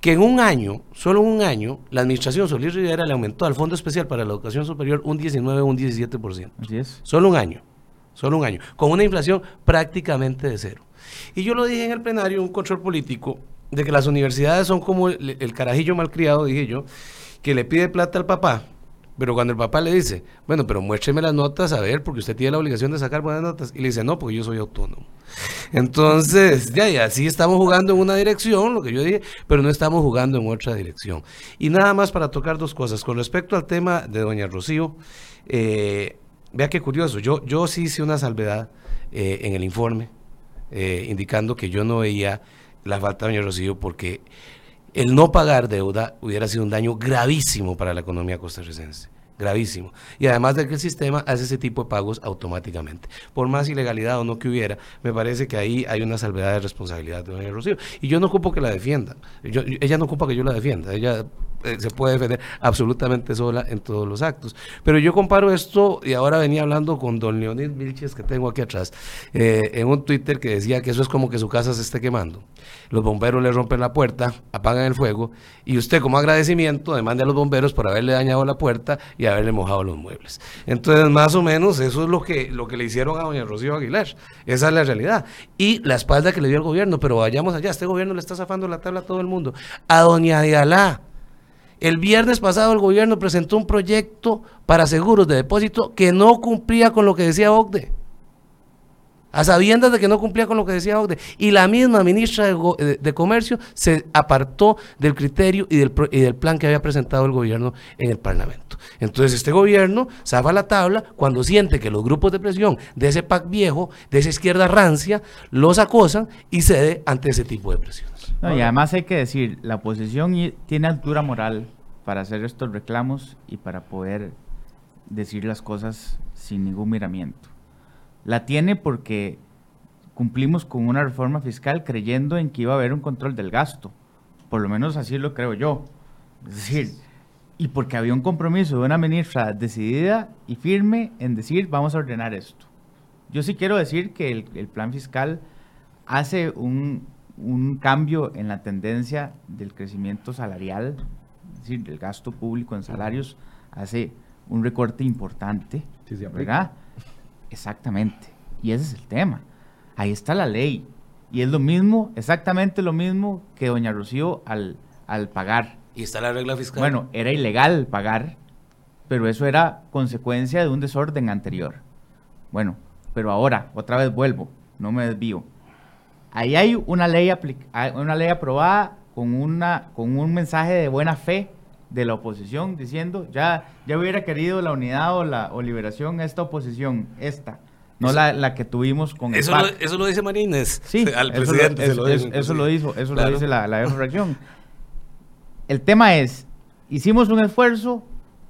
que en un año, solo en un año, la administración Solís Rivera le aumentó al Fondo Especial para la Educación Superior un 19 o un 17%. Así es. Solo un año. Solo un año. Con una inflación prácticamente de cero. Y yo lo dije en el plenario, un control político, de que las universidades son como el, carajillo malcriado, dije yo, que le pide plata al papá, pero cuando el papá le dice, bueno, pero muéstreme las notas a ver, porque usted tiene la obligación de sacar buenas notas, y le dice, no, porque yo soy autónomo. Entonces, ya, ya, sí estamos jugando en una dirección, lo que yo dije, pero no estamos jugando en otra dirección. Y nada más para tocar dos cosas. Con respecto al tema de doña Rocío, eh, vea qué curioso, yo, yo sí hice una salvedad eh, en el informe, eh, indicando que yo no veía la falta de doña Rocío porque el no pagar deuda hubiera sido un daño gravísimo para la economía costarricense gravísimo. Y además de que el sistema hace ese tipo de pagos automáticamente. Por más ilegalidad o no que hubiera, me parece que ahí hay una salvedad de responsabilidad de doña Rocío. Y yo no ocupo que la defienda. ella no ocupa que yo la defienda. Ella eh, se puede defender absolutamente sola en todos los actos. Pero yo comparo esto, y ahora venía hablando con don Leonid Vilches, que tengo aquí atrás, eh, en un Twitter que decía que eso es como que su casa se esté quemando. Los bomberos le rompen la puerta, apagan el fuego, y usted como agradecimiento demande a los bomberos por haberle dañado la puerta y haberle mojado los muebles. Entonces, más o menos, eso es lo que, lo que le hicieron a doña Rocío Aguilar. Esa es la realidad. Y la espalda que le dio el gobierno, pero vayamos allá, este gobierno le está zafando la tabla a todo el mundo. A doña Dialá el viernes pasado el gobierno presentó un proyecto para seguros de depósito que no cumplía con lo que decía OCDE. A sabiendas de que no cumplía con lo que decía OCDE. Y la misma ministra de, Comercio se apartó del criterio y del, y del, plan que había presentado el gobierno en el Parlamento. Entonces este gobierno zafa la tabla cuando siente que los grupos de presión de ese PAC viejo, de esa izquierda rancia, los acosan y cede ante ese tipo de presión y además hay que decir, la oposición tiene altura moral para hacer estos reclamos y para poder decir las cosas sin ningún miramiento. La tiene porque cumplimos con una reforma fiscal creyendo en que iba a haber un control del gasto, Por lo menos así lo creo yo. Es decir, y porque había un compromiso de una ministra decidida y firme en decir vamos a ordenar esto. Yo sí quiero decir que el, plan fiscal hace un, cambio en la tendencia del crecimiento salarial, es decir, del gasto público en salarios, hace un recorte importante, ¿verdad? Exactamente. Y ese es el tema. Ahí está la ley. Y es lo mismo, exactamente lo mismo que doña Rocío al, al pagar ¿Y está la regla fiscal? Bueno, era ilegal pagar, pero eso era consecuencia de un desorden anterior. Bueno, pero ahora, otra vez vuelvo, no me desvío. Ahí hay una ley, una ley aprobada con, una, con un mensaje de buena fe de la oposición diciendo, ya, ya hubiera querido la unidad o la o liberación esta oposición, esta, no la, que tuvimos con eso el Lo, eso lo dice Marínez sí, al presidente. Eso lo, eso, lo hizo, eso lo dice la, la [LAUGHS] reacción el tema es, hicimos un esfuerzo,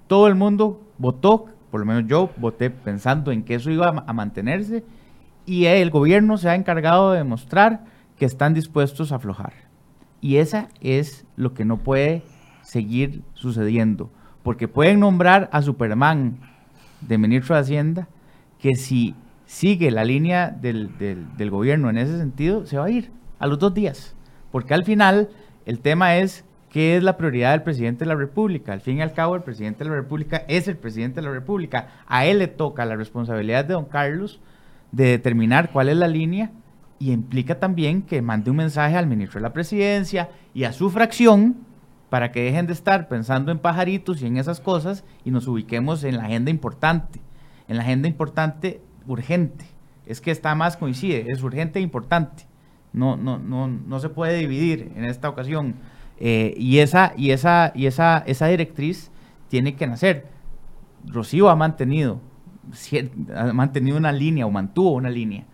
todo el mundo votó, por lo menos yo voté pensando en que eso iba a, mantenerse, y el gobierno se ha encargado de demostrar que están dispuestos a aflojar. Y esa es lo que no puede seguir sucediendo, porque pueden nombrar a Superman de ministro de Hacienda, que si sigue la línea del, del gobierno en ese sentido, se va a ir a los dos días, porque al final el tema es ¿Qué es la prioridad del presidente de la República? Al fin y al cabo, el presidente de la República es el presidente de la República. A él le toca la responsabilidad de don Carlos de determinar cuál es la línea y implica también que mande un mensaje al ministro de la Presidencia y a su fracción para que dejen de estar pensando en pajaritos y en esas cosas y nos ubiquemos en la agenda importante, en la agenda importante urgente. Es que está más coincide, es urgente e importante. No, no, no, no se puede dividir en esta ocasión eh, y esa, y esa, y esa, esa directriz tiene que nacer. Rocío ha mantenido, ha mantenido una línea o mantuvo una línea.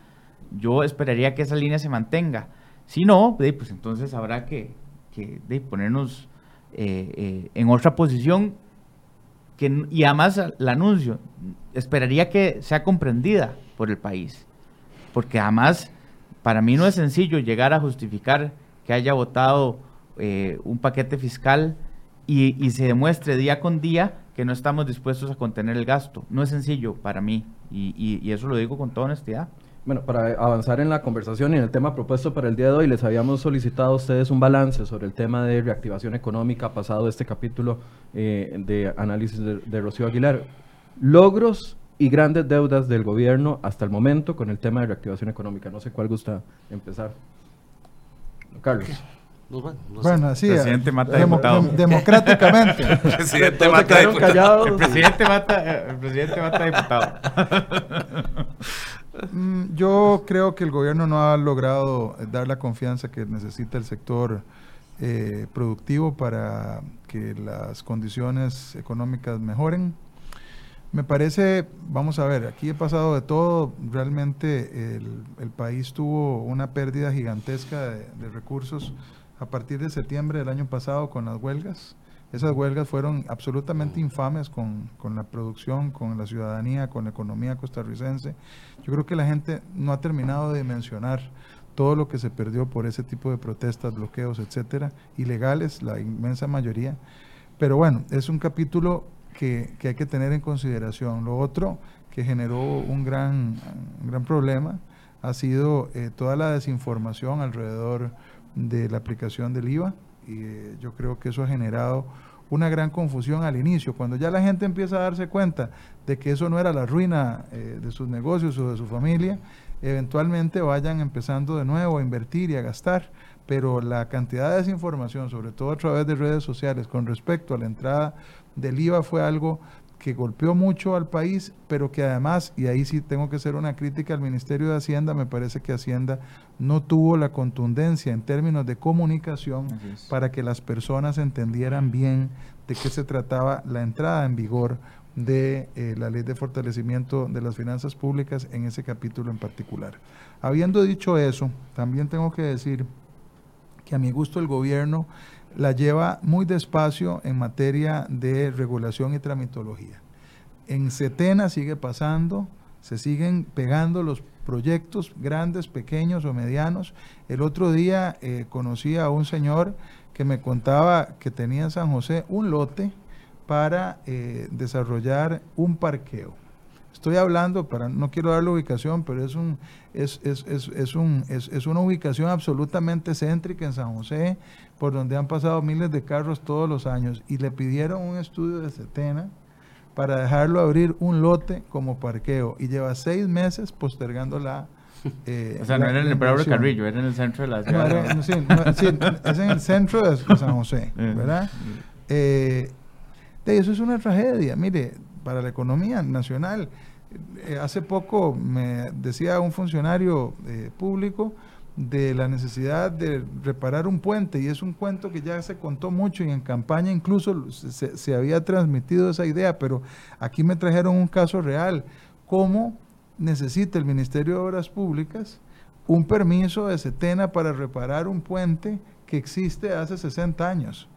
Yo esperaría que esa línea se mantenga. Si no, pues entonces habrá que, ponernos eh, eh, en otra posición que, y además el anuncio, esperaría que sea comprendida por el país. Porque además, para mí no es sencillo llegar a justificar que haya votado eh, un paquete fiscal y, se demuestre día con día que no estamos dispuestos a contener el gasto. No es sencillo para mí y, eso lo digo con toda honestidad. Bueno, para avanzar en la conversación y en el tema propuesto para el día de hoy, les habíamos solicitado a ustedes un balance sobre el tema de reactivación económica pasado este capítulo eh, de análisis de, de Rocío Aguilar. Logros y grandes deudas del gobierno hasta el momento con el tema de reactivación económica. No sé cuál gusta empezar. Carlos. bueno, así presidente mata democráticamente. el [LAUGHS] presidente mata diputado. El presidente mata, el presidente mata diputado. [LAUGHS] Mm, yo creo que el gobierno no ha logrado dar la confianza que necesita el sector eh, productivo para que las condiciones económicas mejoren. Me parece, vamos a ver, aquí he pasado de todo, realmente el, país tuvo una pérdida gigantesca de recursos a partir de septiembre del año pasado con las huelgas. Esas huelgas fueron absolutamente infames con, la producción, con la ciudadanía, con la economía costarricense. Yo creo que la gente no ha terminado de mencionar todo lo que se perdió por ese tipo de protestas, bloqueos, etcétera, ilegales, la inmensa mayoría. Pero bueno, es un capítulo que, hay que tener en consideración. Lo otro que generó un gran, gran problema ha sido eh, toda la desinformación alrededor de la aplicación del IVA y eh, yo creo que eso ha generado una gran confusión al inicio. Cuando ya la gente empieza a darse cuenta de que eso no era la ruina eh, de sus negocios o de su familia, eventualmente vayan empezando de nuevo a invertir y a gastar. Pero la cantidad de desinformación, sobre todo a través de redes sociales, con respecto a la entrada del IVA fue algo que golpeó mucho al país, pero que además, y ahí sí tengo que hacer una crítica al Ministerio de Hacienda, me parece que Hacienda no tuvo la contundencia en términos de comunicación para que las personas entendieran bien de qué se trataba la entrada en vigor de eh, la ley de fortalecimiento de las finanzas públicas en ese capítulo en particular. Habiendo dicho eso, también tengo que decir que a mi gusto el gobierno la lleva muy despacio en materia de regulación y tramitología. En Setena sigue pasando, se siguen pegando los proyectos grandes, pequeños o medianos. El otro día eh, conocí a un señor que me contaba que tenía en San José un lote para eh, desarrollar un parqueo. Estoy hablando, para, no quiero dar la ubicación, pero es, un, es, es, es, un, es, una ubicación absolutamente céntrica en San José, por donde han pasado miles de carros todos los años, y le pidieron un estudio de Setena para dejarlo abrir un lote como parqueo, y lleva seis meses postergando la... Eh, o sea, no era en el Prado Carrillo, era en el centro de la ciudad. sí, es en el centro de, San José, [LAUGHS] eh. ¿verdad? Eh, eso es una tragedia, mire, para la economía nacional. Eh, hace poco me decía un funcionario eh, público de la necesidad de reparar un puente y es un cuento que ya se contó mucho y en campaña incluso se, se había transmitido esa idea, pero aquí me trajeron un caso real, cómo necesita el Ministerio de Obras Públicas un permiso de setena para reparar un puente que existe hace 60 años.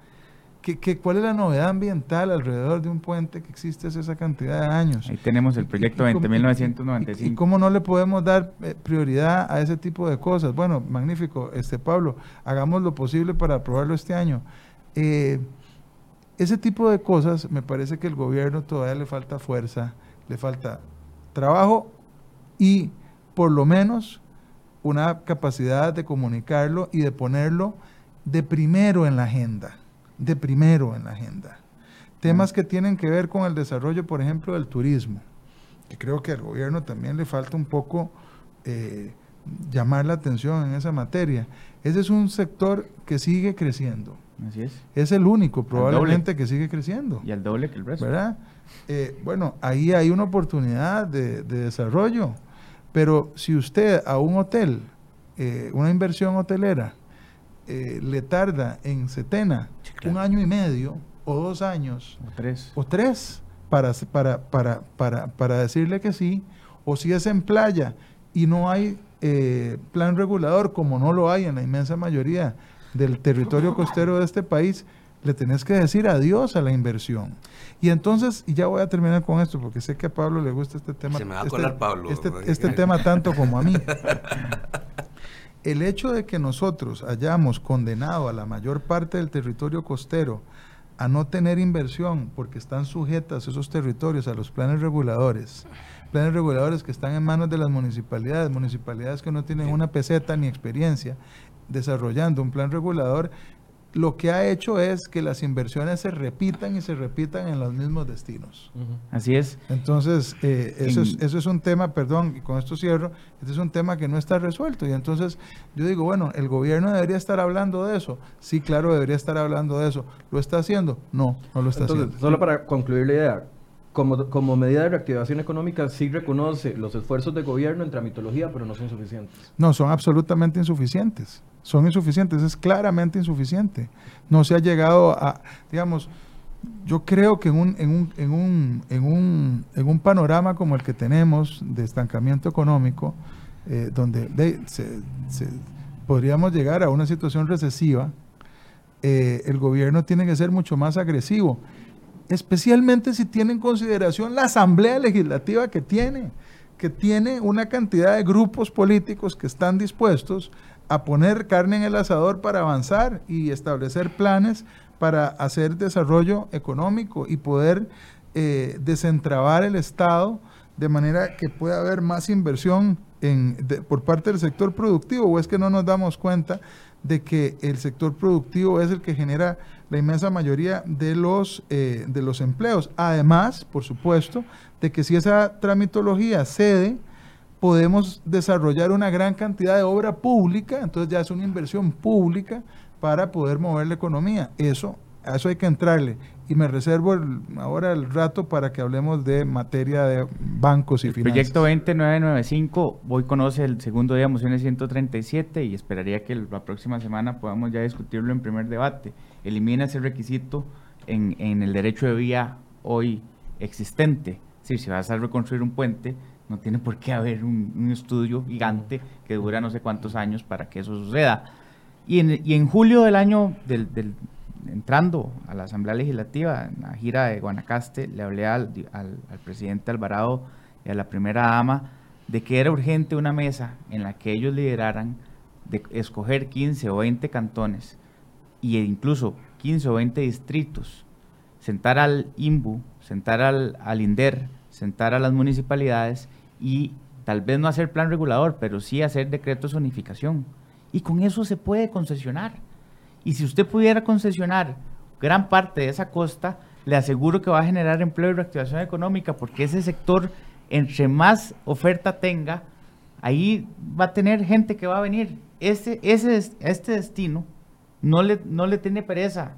¿Qué, cuál es la novedad ambiental alrededor de un puente que existe hace esa cantidad de años? Ahí tenemos el proyecto 20.995. ¿Y, cómo no le podemos dar eh, prioridad a ese tipo de cosas? Bueno, magnífico, este Pablo, hagamos lo posible para aprobarlo este año. Eh, ese tipo de cosas me parece que el gobierno todavía le falta fuerza, le falta trabajo y por lo menos una capacidad de comunicarlo y de ponerlo de primero en la agenda de primero en la agenda. Temas que tienen que ver con el desarrollo, por ejemplo, del turismo, que creo que al gobierno también le falta un poco eh, llamar la atención en esa materia. Ese es un sector que sigue creciendo. Así es. Es el único probablemente que sigue creciendo. Y al doble que el resto. ¿Verdad? Eh, bueno, ahí hay una oportunidad de, desarrollo, pero si usted a un hotel, eh, una inversión hotelera, eh, le tarda en Setena un año y medio o dos años o tres, o tres para, para, para, para, para decirle que sí, o si es en playa y no hay eh, plan regulador, como no lo hay en la inmensa mayoría del territorio costero de este país, le tenés que decir adiós a la inversión. Y entonces, y ya voy a terminar con esto, porque sé que a Pablo le gusta este tema. Se me va a este, colar Pablo. Este, este tema tanto como a mí. [LAUGHS] el hecho de que nosotros hayamos condenado a la mayor parte del territorio costero a no tener inversión porque están sujetas esos territorios a los planes reguladores, planes reguladores que están en manos de las municipalidades, municipalidades que no tienen una peseta ni experiencia desarrollando un plan regulador, lo que ha hecho es que las inversiones se repitan y se repitan en los mismos destinos. Así es. Entonces, eh, eso, es, eso es un tema, perdón, y con esto cierro, este es un tema que no está resuelto. Y entonces yo digo, bueno, ¿el gobierno debería estar hablando de eso? Sí, claro, debería estar hablando de eso. ¿Lo está haciendo? No, no lo está haciendo. Solo para concluir la idea, como, como, medida de reactivación económica sí reconoce los esfuerzos de gobierno en tramitología, pero no son suficientes. No, son absolutamente insuficientes son insuficientes, es claramente insuficiente. No se ha llegado a, digamos, yo creo que en un, en un, en un, en un, en un panorama como el que tenemos de estancamiento económico, eh, donde podríamos llegar a una situación recesiva, eh, el gobierno tiene que ser mucho más agresivo, especialmente si tiene en consideración la asamblea legislativa que tiene, que tiene una cantidad de grupos políticos que están dispuestos a poner carne en el asador para avanzar y establecer planes para hacer desarrollo económico y poder eh, desentrabar el Estado de manera que pueda haber más inversión por parte del sector productivo. O es que no nos damos cuenta de que el sector productivo es el que genera la inmensa mayoría de los, eh, de los empleos. Además, por supuesto, de que si esa tramitología cede, podemos desarrollar una gran cantidad de obra pública, entonces ya es una inversión pública para poder mover la economía. Eso, a eso hay que entrarle. Y me reservo ahora el rato para que hablemos de materia de bancos y el finanzas. Proyecto 2995, hoy conoce el segundo día de mociones 137 y esperaría que la próxima semana podamos ya discutirlo en primer debate. Elimina ese requisito en, en el derecho de vía hoy existente. si si vas a reconstruir un puente, no tiene por qué haber un, estudio gigante que dura no sé cuántos años para que eso suceda. Y en, y en julio del año, del, entrando a la Asamblea Legislativa, en la gira de Guanacaste, le hablé al, al, presidente Alvarado y a la primera dama de que era urgente una mesa en la que ellos lideraran de escoger 15 o 20 cantones y incluso 15 o 20 distritos, sentar al INBU, sentar al, al INDER, sentar a las municipalidades y tal vez no hacer plan regulador, pero sí hacer decretos de unificación. Y con eso se puede concesionar. Y si usted pudiera concesionar gran parte de esa costa, le aseguro que va a generar empleo y reactivación económica, porque ese sector, entre más oferta tenga, ahí va a tener gente que va a venir. Este, ese, este destino no le, no le tiene pereza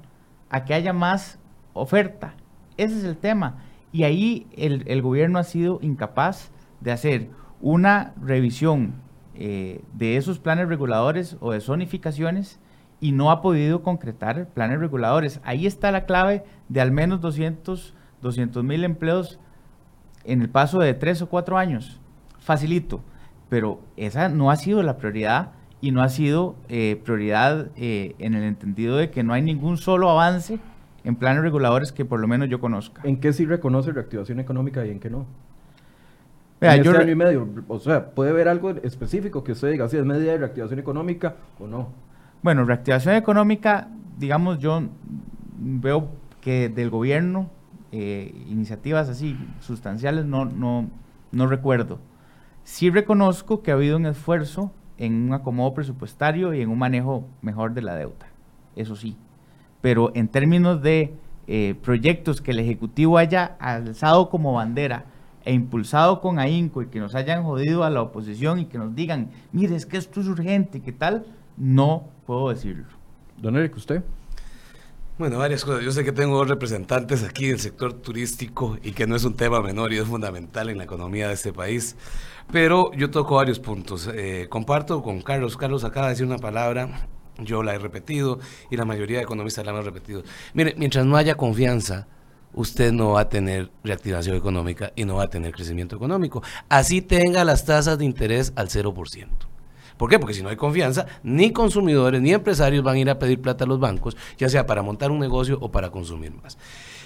a que haya más oferta. Ese es el tema. Y ahí el, el gobierno ha sido incapaz de hacer una revisión eh, de esos planes reguladores o de zonificaciones y no ha podido concretar planes reguladores. Ahí está la clave de al menos 200 mil empleos en el paso de tres o cuatro años. Facilito, pero esa no ha sido la prioridad y no ha sido eh, prioridad eh, en el entendido de que no hay ningún solo avance en planes reguladores que por lo menos yo conozca. ¿En qué sí reconoce reactivación económica y en qué no? Vea, yo este año y medio, o sea, puede ver algo específico que usted diga si es medida de reactivación económica o no. Bueno, reactivación económica, digamos, yo veo que del gobierno eh, iniciativas así sustanciales no, no, no recuerdo. Sí reconozco que ha habido un esfuerzo en un acomodo presupuestario y en un manejo mejor de la deuda, eso sí. Pero en términos de eh, proyectos que el Ejecutivo haya alzado como bandera, e impulsado con ahínco y que nos hayan jodido a la oposición y que nos digan, mire, es que esto es urgente, ¿qué tal? No puedo decirlo. Don Eric, ¿usted? Bueno, varias cosas. Yo sé que tengo representantes aquí del sector turístico y que no es un tema menor y es fundamental en la economía de este país. Pero yo toco varios puntos. Eh, comparto con Carlos. Carlos acaba de decir una palabra, yo la he repetido y la mayoría de economistas la han repetido. Mire, mientras no haya confianza, usted no va a tener reactivación económica y no va a tener crecimiento económico. Así tenga las tasas de interés al 0%. ¿Por qué? Porque si no hay confianza, ni consumidores ni empresarios van a ir a pedir plata a los bancos, ya sea para montar un negocio o para consumir más.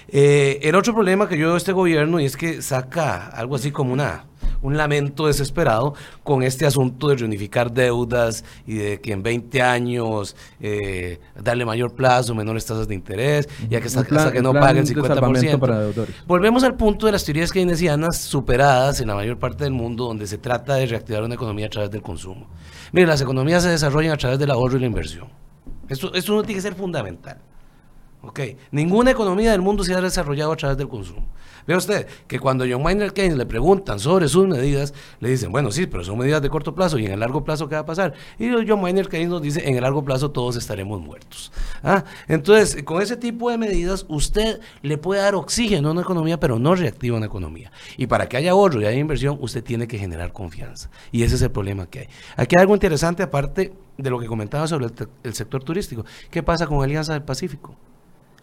Eh, el otro problema que yo veo este gobierno y es que saca algo así como una un lamento desesperado con este asunto de reunificar deudas y de que en 20 años eh, darle mayor plazo, menores tasas de interés, ya que hasta, que no paguen 50%. Para Volvemos al punto de las teorías keynesianas superadas en la mayor parte del mundo, donde se trata de reactivar una economía a través del consumo. Mire, las economías se desarrollan a través del ahorro y la inversión. Esto, esto no tiene que ser fundamental. ¿ok? Ninguna economía del mundo se ha desarrollado a través del consumo. Vea usted que cuando John Maynard Keynes le preguntan sobre sus medidas, le dicen, bueno, sí, pero son medidas de corto plazo y en el largo plazo, ¿qué va a pasar? Y John Maynard Keynes nos dice, en el largo plazo todos estaremos muertos. ¿Ah? Entonces, con ese tipo de medidas, usted le puede dar oxígeno a una economía, pero no reactiva una economía. Y para que haya ahorro y haya inversión, usted tiene que generar confianza. Y ese es el problema que hay. Aquí hay algo interesante, aparte de lo que comentaba sobre el, el sector turístico. ¿Qué pasa con Alianza del Pacífico?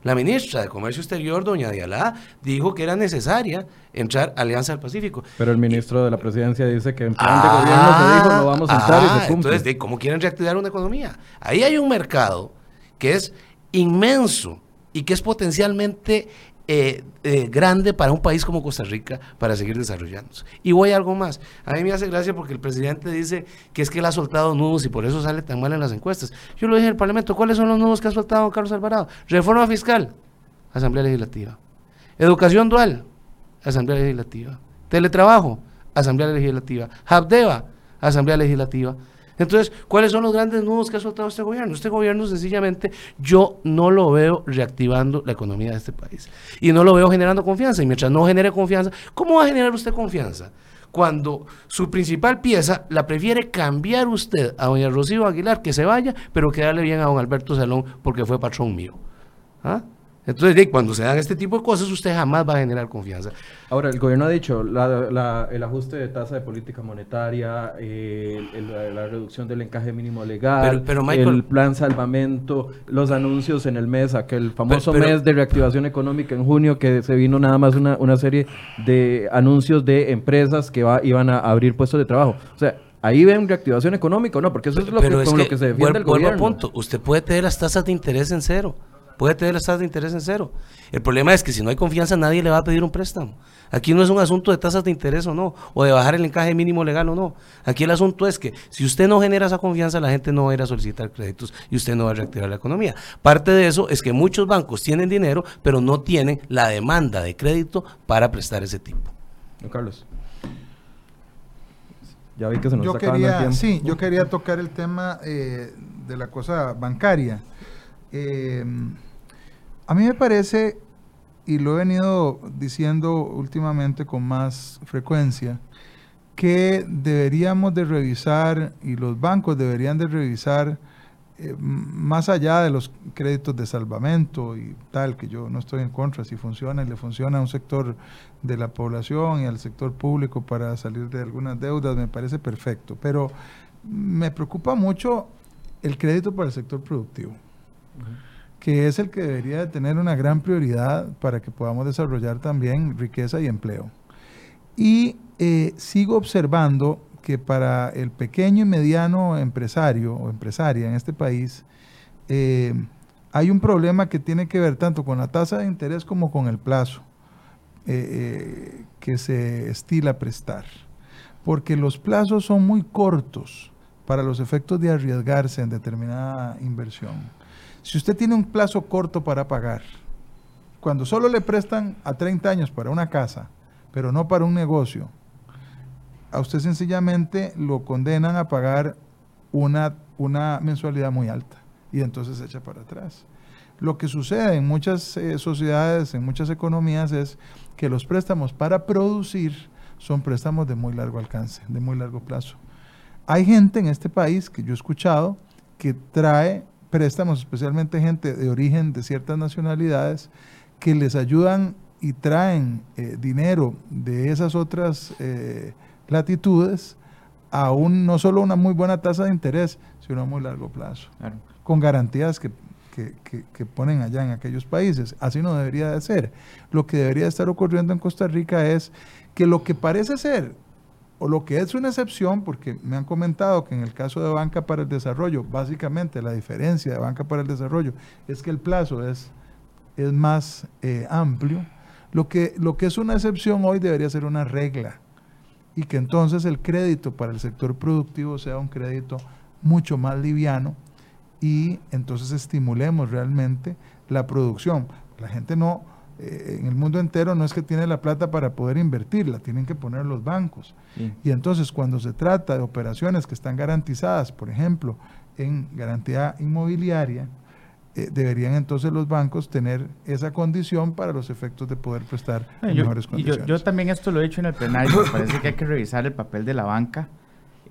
La ministra de Comercio Exterior, doña Dialá, dijo que era necesaria entrar Alianza del Pacífico. Pero el ministro de la Presidencia dice que en plan de gobierno se dijo no vamos a entrar y se ah, cumple. Entonces, ¿cómo quieren reactivar una economía? Ahí hay un mercado que es inmenso y que es potencialmente eh, eh, grande para un país como Costa Rica para seguir desarrollándose. Y voy a algo más. A mí me hace gracia porque el presidente dice que es que él ha soltado nudos y por eso sale tan mal en las encuestas. Yo lo dije en el Parlamento, ¿cuáles son los nudos que ha soltado Carlos Alvarado? Reforma fiscal, Asamblea Legislativa. Educación dual, Asamblea Legislativa. Teletrabajo, Asamblea Legislativa. Habdeba, Asamblea Legislativa. Entonces, ¿cuáles son los grandes nudos que ha soltado este gobierno? Este gobierno sencillamente yo no lo veo reactivando la economía de este país. Y no lo veo generando confianza. Y mientras no genere confianza, ¿cómo va a generar usted confianza? Cuando su principal pieza la prefiere cambiar usted a doña Rocío Aguilar, que se vaya, pero quedarle bien a don Alberto Salón porque fue patrón mío. ¿Ah? Entonces, cuando se dan este tipo de cosas, usted jamás va a generar confianza. Ahora, el gobierno ha dicho el ajuste de tasa de política monetaria, eh, la, reducción del encaje mínimo legal, el plan salvamento, los anuncios en el mes, aquel famoso mes de reactivación económica en junio, que se vino nada más una, una serie de anuncios de empresas que va, iban a abrir puestos de trabajo. O sea, ahí ven reactivación económica, ¿no? Porque eso es lo, que, con lo que se defiende el gobierno. punto. Usted puede tener las tasas de interés en cero puede tener las tasas de interés en cero. El problema es que si no hay confianza nadie le va a pedir un préstamo. Aquí no es un asunto de tasas de interés o no, o de bajar el encaje mínimo legal o no. Aquí el asunto es que si usted no genera esa confianza, la gente no va a ir a solicitar créditos y usted no va a reactivar la economía. Parte de eso es que muchos bancos tienen dinero, pero no tienen la demanda de crédito para prestar ese tipo. Don Carlos. Ya vi que se nos yo está quería, el tiempo. Sí, yo quería tocar el tema eh, de la cosa bancaria. Eh, a mí me parece, y lo he venido diciendo últimamente con más frecuencia, que deberíamos de revisar y los bancos deberían de revisar eh, más allá de los créditos de salvamento y tal, que yo no estoy en contra, si funciona y le funciona a un sector de la población y al sector público para salir de algunas deudas, me parece perfecto. Pero me preocupa mucho el crédito para el sector productivo, que es el que debería de tener una gran prioridad para que podamos desarrollar también riqueza y empleo. Y eh, sigo observando que para el pequeño y mediano empresario o empresaria en este país, eh, hay un problema que tiene que ver tanto con la tasa de interés como con el plazo eh, que se estila prestar. Porque los plazos son muy cortos para los efectos de arriesgarse en determinada inversión. Si usted tiene un plazo corto para pagar, cuando solo le prestan a 30 años para una casa, pero no para un negocio, a usted sencillamente lo condenan a pagar una, una mensualidad muy alta y entonces se echa para atrás. Lo que sucede en muchas eh, sociedades, en muchas economías, es que los préstamos para producir son préstamos de muy largo alcance, de muy largo plazo. Hay gente en este país que yo he escuchado que trae préstamos, especialmente gente de origen de ciertas nacionalidades, que les ayudan y traen eh, dinero de esas otras eh, latitudes a un, no solo una muy buena tasa de interés, sino a muy largo plazo, con garantías que, que, ponen allá en aquellos países. Así no debería de ser. Lo que debería estar ocurriendo en Costa Rica es que lo que parece ser, o lo que es una excepción, porque me han comentado que en el caso de Banca para el Desarrollo, básicamente la diferencia de Banca para el Desarrollo es que el plazo es, es más eh, amplio. Lo que, lo que es una excepción hoy debería ser una regla y que entonces el crédito para el sector productivo sea un crédito mucho más liviano y entonces estimulemos realmente la producción. La gente no, eh, en el mundo entero no es que tiene la plata para poder invertir, la tienen que poner los bancos. Y entonces cuando se trata de operaciones que están garantizadas, por ejemplo, en garantía inmobiliaria, eh, deberían entonces los bancos tener esa condición para los efectos de poder prestar mejores condiciones. Yo, también esto lo he hecho en el plenario, me parece que hay que revisar el papel de la banca.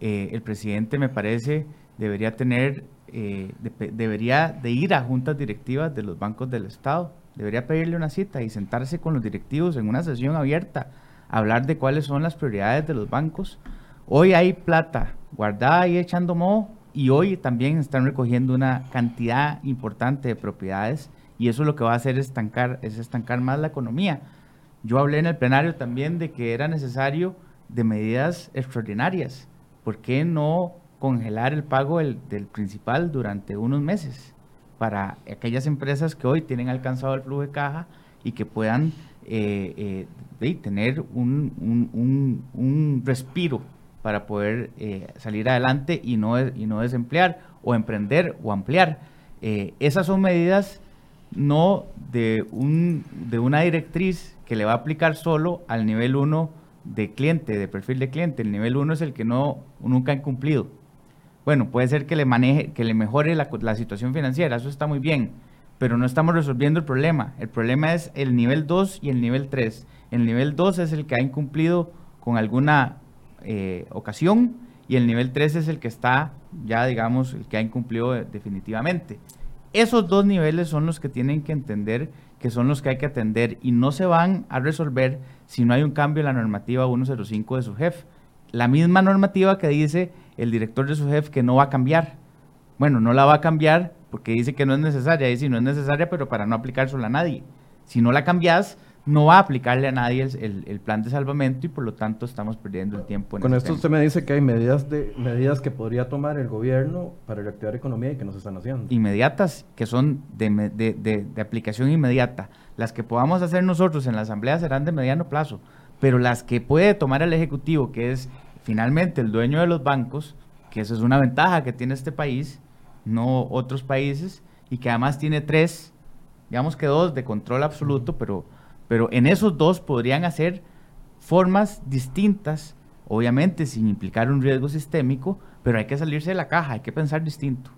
Eh, el presidente me parece debería tener, eh, debería de ir a juntas directivas de los bancos del Estado, debería pedirle una cita y sentarse con los directivos en una sesión abierta, hablar de cuáles son las prioridades de los bancos. Hoy hay plata guardada y echando moho y hoy también están recogiendo una cantidad importante de propiedades y eso lo que va a hacer es estancar, es estancar más la economía. Yo hablé en el plenario también de que era necesario de medidas extraordinarias. ¿Por qué no congelar el pago del, principal durante unos meses para aquellas empresas que hoy tienen alcanzado el flujo de caja y que puedan eh, eh, tener un, un respiro para poder eh, salir adelante y no, y no desemplear o emprender o ampliar. Eh, esas son medidas no de, un, de una directriz que le va a aplicar solo al nivel 1 de cliente, de perfil de cliente. El nivel 1 es el que no, nunca han cumplido. Bueno, puede ser que le maneje, que le mejore la, situación financiera, eso está muy bien, pero no estamos resolviendo el problema. El problema es el nivel 2 y el nivel 3. El nivel 2 es el que ha incumplido con alguna eh, ocasión y el nivel 3 es el que está ya, digamos, el que ha incumplido definitivamente. Esos dos niveles son los que tienen que entender que son los que hay que atender y no se van a resolver si no hay un cambio en la normativa 105 de su jefe. La misma normativa que dice el director de su jefe que no va a cambiar. Bueno, no la va a cambiar porque dice que no es necesaria. Dice, no es necesaria, pero para no aplicársela a nadie. Si no la cambias, no va a aplicarle a nadie el, plan de salvamento y por lo tanto estamos perdiendo el tiempo. En Con esto usted me dice que hay medidas, de, medidas que podría tomar el gobierno para reactivar la economía y que no se están haciendo. Inmediatas, que son de, de, de aplicación inmediata. Las que podamos hacer nosotros en la Asamblea serán de mediano plazo, pero las que puede tomar el Ejecutivo, que es finalmente el dueño de los bancos, que esa es una ventaja que tiene este país, no otros países, y que además tiene tres, digamos que dos de control absoluto, pero pero en esos dos podrían hacer formas distintas, obviamente sin implicar un riesgo sistémico, pero hay que salirse de la caja, hay que pensar distinto.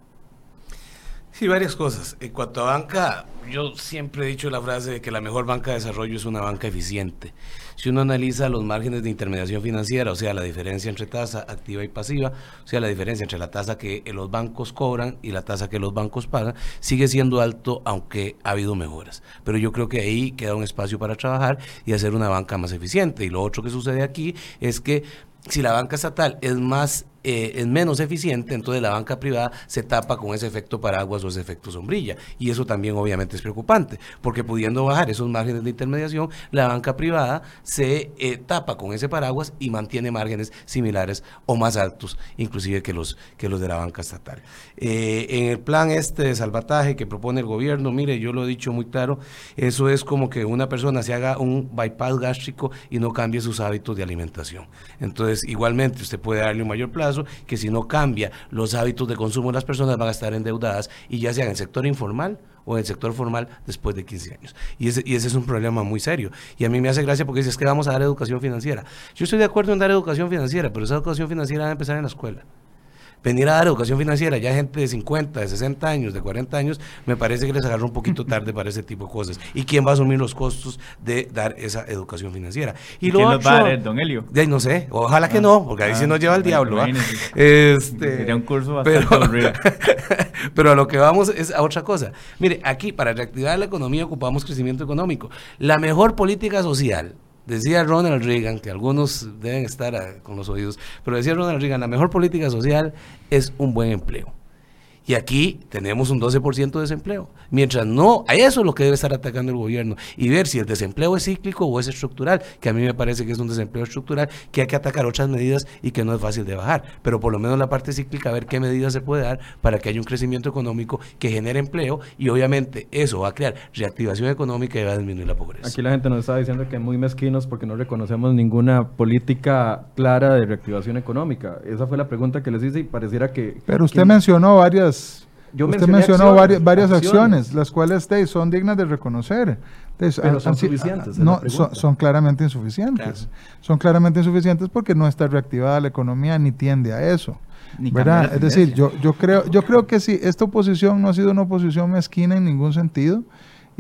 Sí, varias cosas. En cuanto a banca, yo siempre he dicho la frase de que la mejor banca de desarrollo es una banca eficiente. Si uno analiza los márgenes de intermediación financiera, o sea, la diferencia entre tasa activa y pasiva, o sea, la diferencia entre la tasa que los bancos cobran y la tasa que los bancos pagan, sigue siendo alto, aunque ha habido mejoras. Pero yo creo que ahí queda un espacio para trabajar y hacer una banca más eficiente. Y lo otro que sucede aquí es que si la banca estatal es más eh, es menos eficiente, entonces la banca privada se tapa con ese efecto paraguas o ese efecto sombrilla. Y eso también obviamente es preocupante, porque pudiendo bajar esos márgenes de intermediación, la banca privada se eh, tapa con ese paraguas y mantiene márgenes similares o más altos, inclusive que los, que los de la banca estatal. Eh, en el plan este de salvataje que propone el gobierno, mire, yo lo he dicho muy claro, eso es como que una persona se haga un bypass gástrico y no cambie sus hábitos de alimentación. Entonces, igualmente, usted puede darle un mayor plazo que si no cambia los hábitos de consumo las personas van a estar endeudadas y ya sea en el sector informal o en el sector formal después de 15 años. Y ese, y ese es un problema muy serio. Y a mí me hace gracia porque dices que vamos a dar educación financiera. Yo estoy de acuerdo en dar educación financiera, pero esa educación financiera va a empezar en la escuela venir a dar educación financiera ya gente de 50, de 60 años, de 40 años, me parece que les agarró un poquito [LAUGHS] tarde para ese tipo de cosas. ¿Y quién va a asumir los costos de dar esa educación financiera? ¿Y, ¿Quién los va a dar, don Elio? Ya no sé, ojalá que ah. no, porque ahí sí ah, nos lleva el diablo. Este, Sería un curso bastante pero, [LAUGHS] [LAUGHS] pero a lo que vamos es a otra cosa. Mire, aquí para reactivar la economía ocupamos crecimiento económico. La mejor política social Decía Ronald Reagan, que algunos deben estar con los oídos, pero decía Ronald Reagan, la mejor política social es un buen empleo. Y aquí tenemos un 12% de desempleo. Mientras no, a eso es lo que debe estar atacando el gobierno y ver si el desempleo es cíclico o es estructural, que a mí me parece que es un desempleo estructural, que hay que atacar otras medidas y que no es fácil de bajar. Pero por lo menos la parte cíclica, a ver qué medidas se puede dar para que haya un crecimiento económico que genere empleo y obviamente eso va a crear reactivación económica y va a disminuir la pobreza. Aquí la gente nos está diciendo que muy mezquinos porque no reconocemos ninguna política clara de reactivación económica. Esa fue la pregunta que les hice y pareciera que... Pero usted mencionó varias Usted mencionó varias, varias acciones, las cuales son dignas de reconocer. Pero son suficientes. No, son, claramente insuficientes. Son claramente insuficientes porque no está reactivada la economía ni tiende a eso. ¿verdad? Es decir, yo, yo, creo, yo creo que sí, esta oposición no ha sido una oposición mezquina en ningún sentido.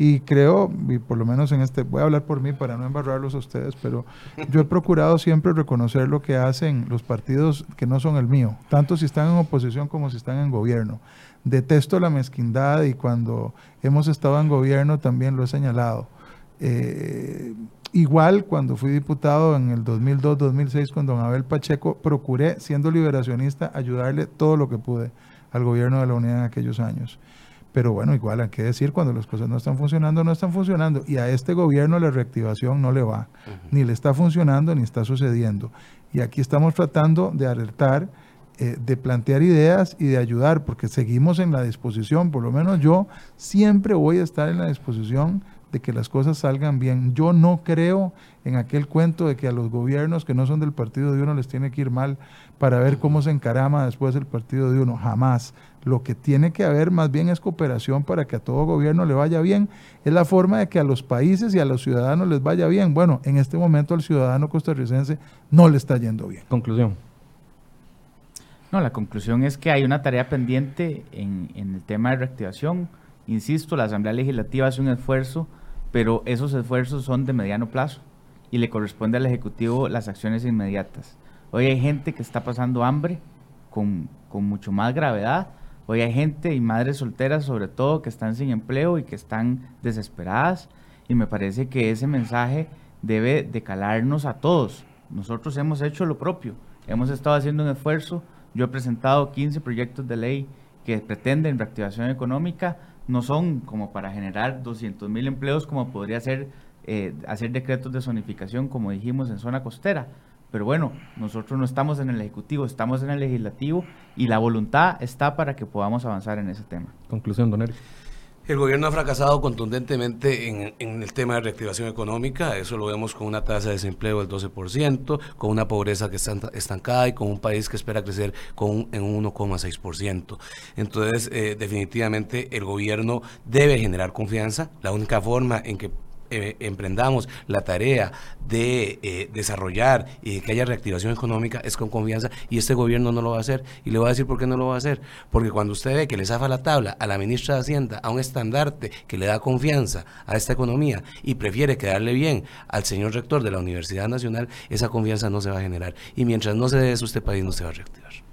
Y creo, y por lo menos en este, voy a hablar por mí para no embarrarlos a ustedes, pero [LAUGHS] yo he procurado siempre reconocer lo que hacen los partidos que no son el mío, tanto si están en oposición como si están en gobierno detesto la mezquindad y cuando hemos estado en gobierno también lo he señalado. Eh, igual cuando fui diputado en el 2002-2006 con don Abel Pacheco, procuré, siendo liberacionista, ayudarle todo lo que pude al gobierno de la unidad en aquellos años. Pero bueno, igual hay que decir, cuando las cosas no están funcionando, no están funcionando. Y a este gobierno la reactivación no le va, ni le está funcionando, ni está sucediendo. Y aquí estamos tratando de alertar eh, de plantear ideas y de ayudar, porque seguimos en la disposición, por lo menos yo siempre voy a estar en la disposición de que las cosas salgan bien. Yo no creo en aquel cuento de que a los gobiernos que no son del partido de uno les tiene que ir mal para ver cómo se encarama después el partido de uno. Jamás. Lo que tiene que haber más bien es cooperación para que a todo gobierno le vaya bien. Es la forma de que a los países y a los ciudadanos les vaya bien. Bueno, en este momento al ciudadano costarricense no le está yendo bien. Conclusión. No, la conclusión es que hay una tarea pendiente en, el tema de reactivación. Insisto, la Asamblea Legislativa hace un esfuerzo, pero esos esfuerzos son de mediano plazo y le corresponde al Ejecutivo las acciones inmediatas. Hoy hay gente que está pasando hambre con, con mucho más gravedad. Hoy hay gente y madres solteras sobre todo que están sin empleo y que están desesperadas. Y me parece que ese mensaje debe de calarnos a todos. Nosotros hemos hecho lo propio. Hemos estado haciendo un esfuerzo yo he presentado 15 proyectos de ley que pretenden reactivación económica. No son como para generar 200 mil empleos como podría ser eh, hacer decretos de zonificación, como dijimos, en zona costera. Pero bueno, nosotros no estamos en el Ejecutivo, estamos en el Legislativo y la voluntad está para que podamos avanzar en ese tema. Conclusión, don Eric. El gobierno ha fracasado contundentemente en, el tema de reactivación económica, eso lo vemos con una tasa de desempleo del 12%, con una pobreza que está estancada y con un país que espera crecer con en un 1,6%. Entonces, eh, definitivamente el gobierno debe generar confianza. La única forma en que eh, emprendamos la tarea de eh, desarrollar y que haya reactivación económica es con confianza y este gobierno no lo va a hacer. Y le voy a decir por qué no lo va a hacer. Porque cuando usted ve que le zafa la tabla a la ministra de Hacienda, a un estandarte que le da confianza a esta economía y prefiere quedarle bien al señor rector de la Universidad Nacional, esa confianza no se va a generar. Y mientras no se dé eso, este país no se va a reactivar.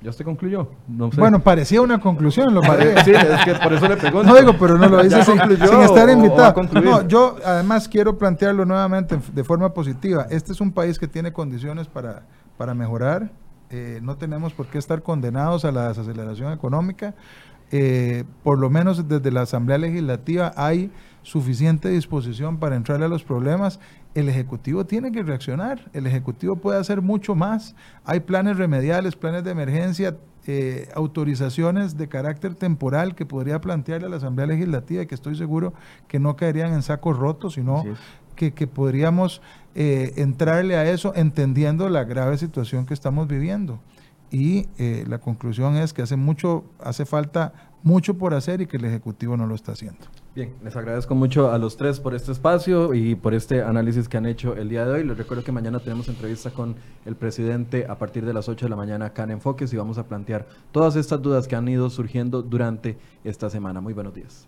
¿Ya usted concluyó? Bueno, parecía una conclusión, lo sí, es que por eso le pregunto. No digo, pero no lo dice sin, estar invitado. no, yo además quiero plantearlo nuevamente de forma positiva. Este es un país que tiene condiciones para, para mejorar. Eh, no tenemos por qué estar condenados a la desaceleración económica. Eh, por lo menos desde la Asamblea Legislativa hay suficiente disposición para entrarle a los problemas el Ejecutivo tiene que reaccionar, el Ejecutivo puede hacer mucho más. Hay planes remediales, planes de emergencia, eh, autorizaciones de carácter temporal que podría plantearle a la Asamblea Legislativa y que estoy seguro que no caerían en sacos rotos, sino que, podríamos eh, entrarle a eso entendiendo la grave situación que estamos viviendo. Y eh, la conclusión es que hace mucho, hace falta mucho por hacer y que el Ejecutivo no lo está haciendo. Bien, les agradezco mucho a los tres por este espacio y por este análisis que han hecho el día de hoy. Les recuerdo que mañana tenemos entrevista con el presidente a partir de las 8 de la mañana acá en Enfoques y vamos a plantear todas estas dudas que han ido surgiendo durante esta semana. Muy buenos días.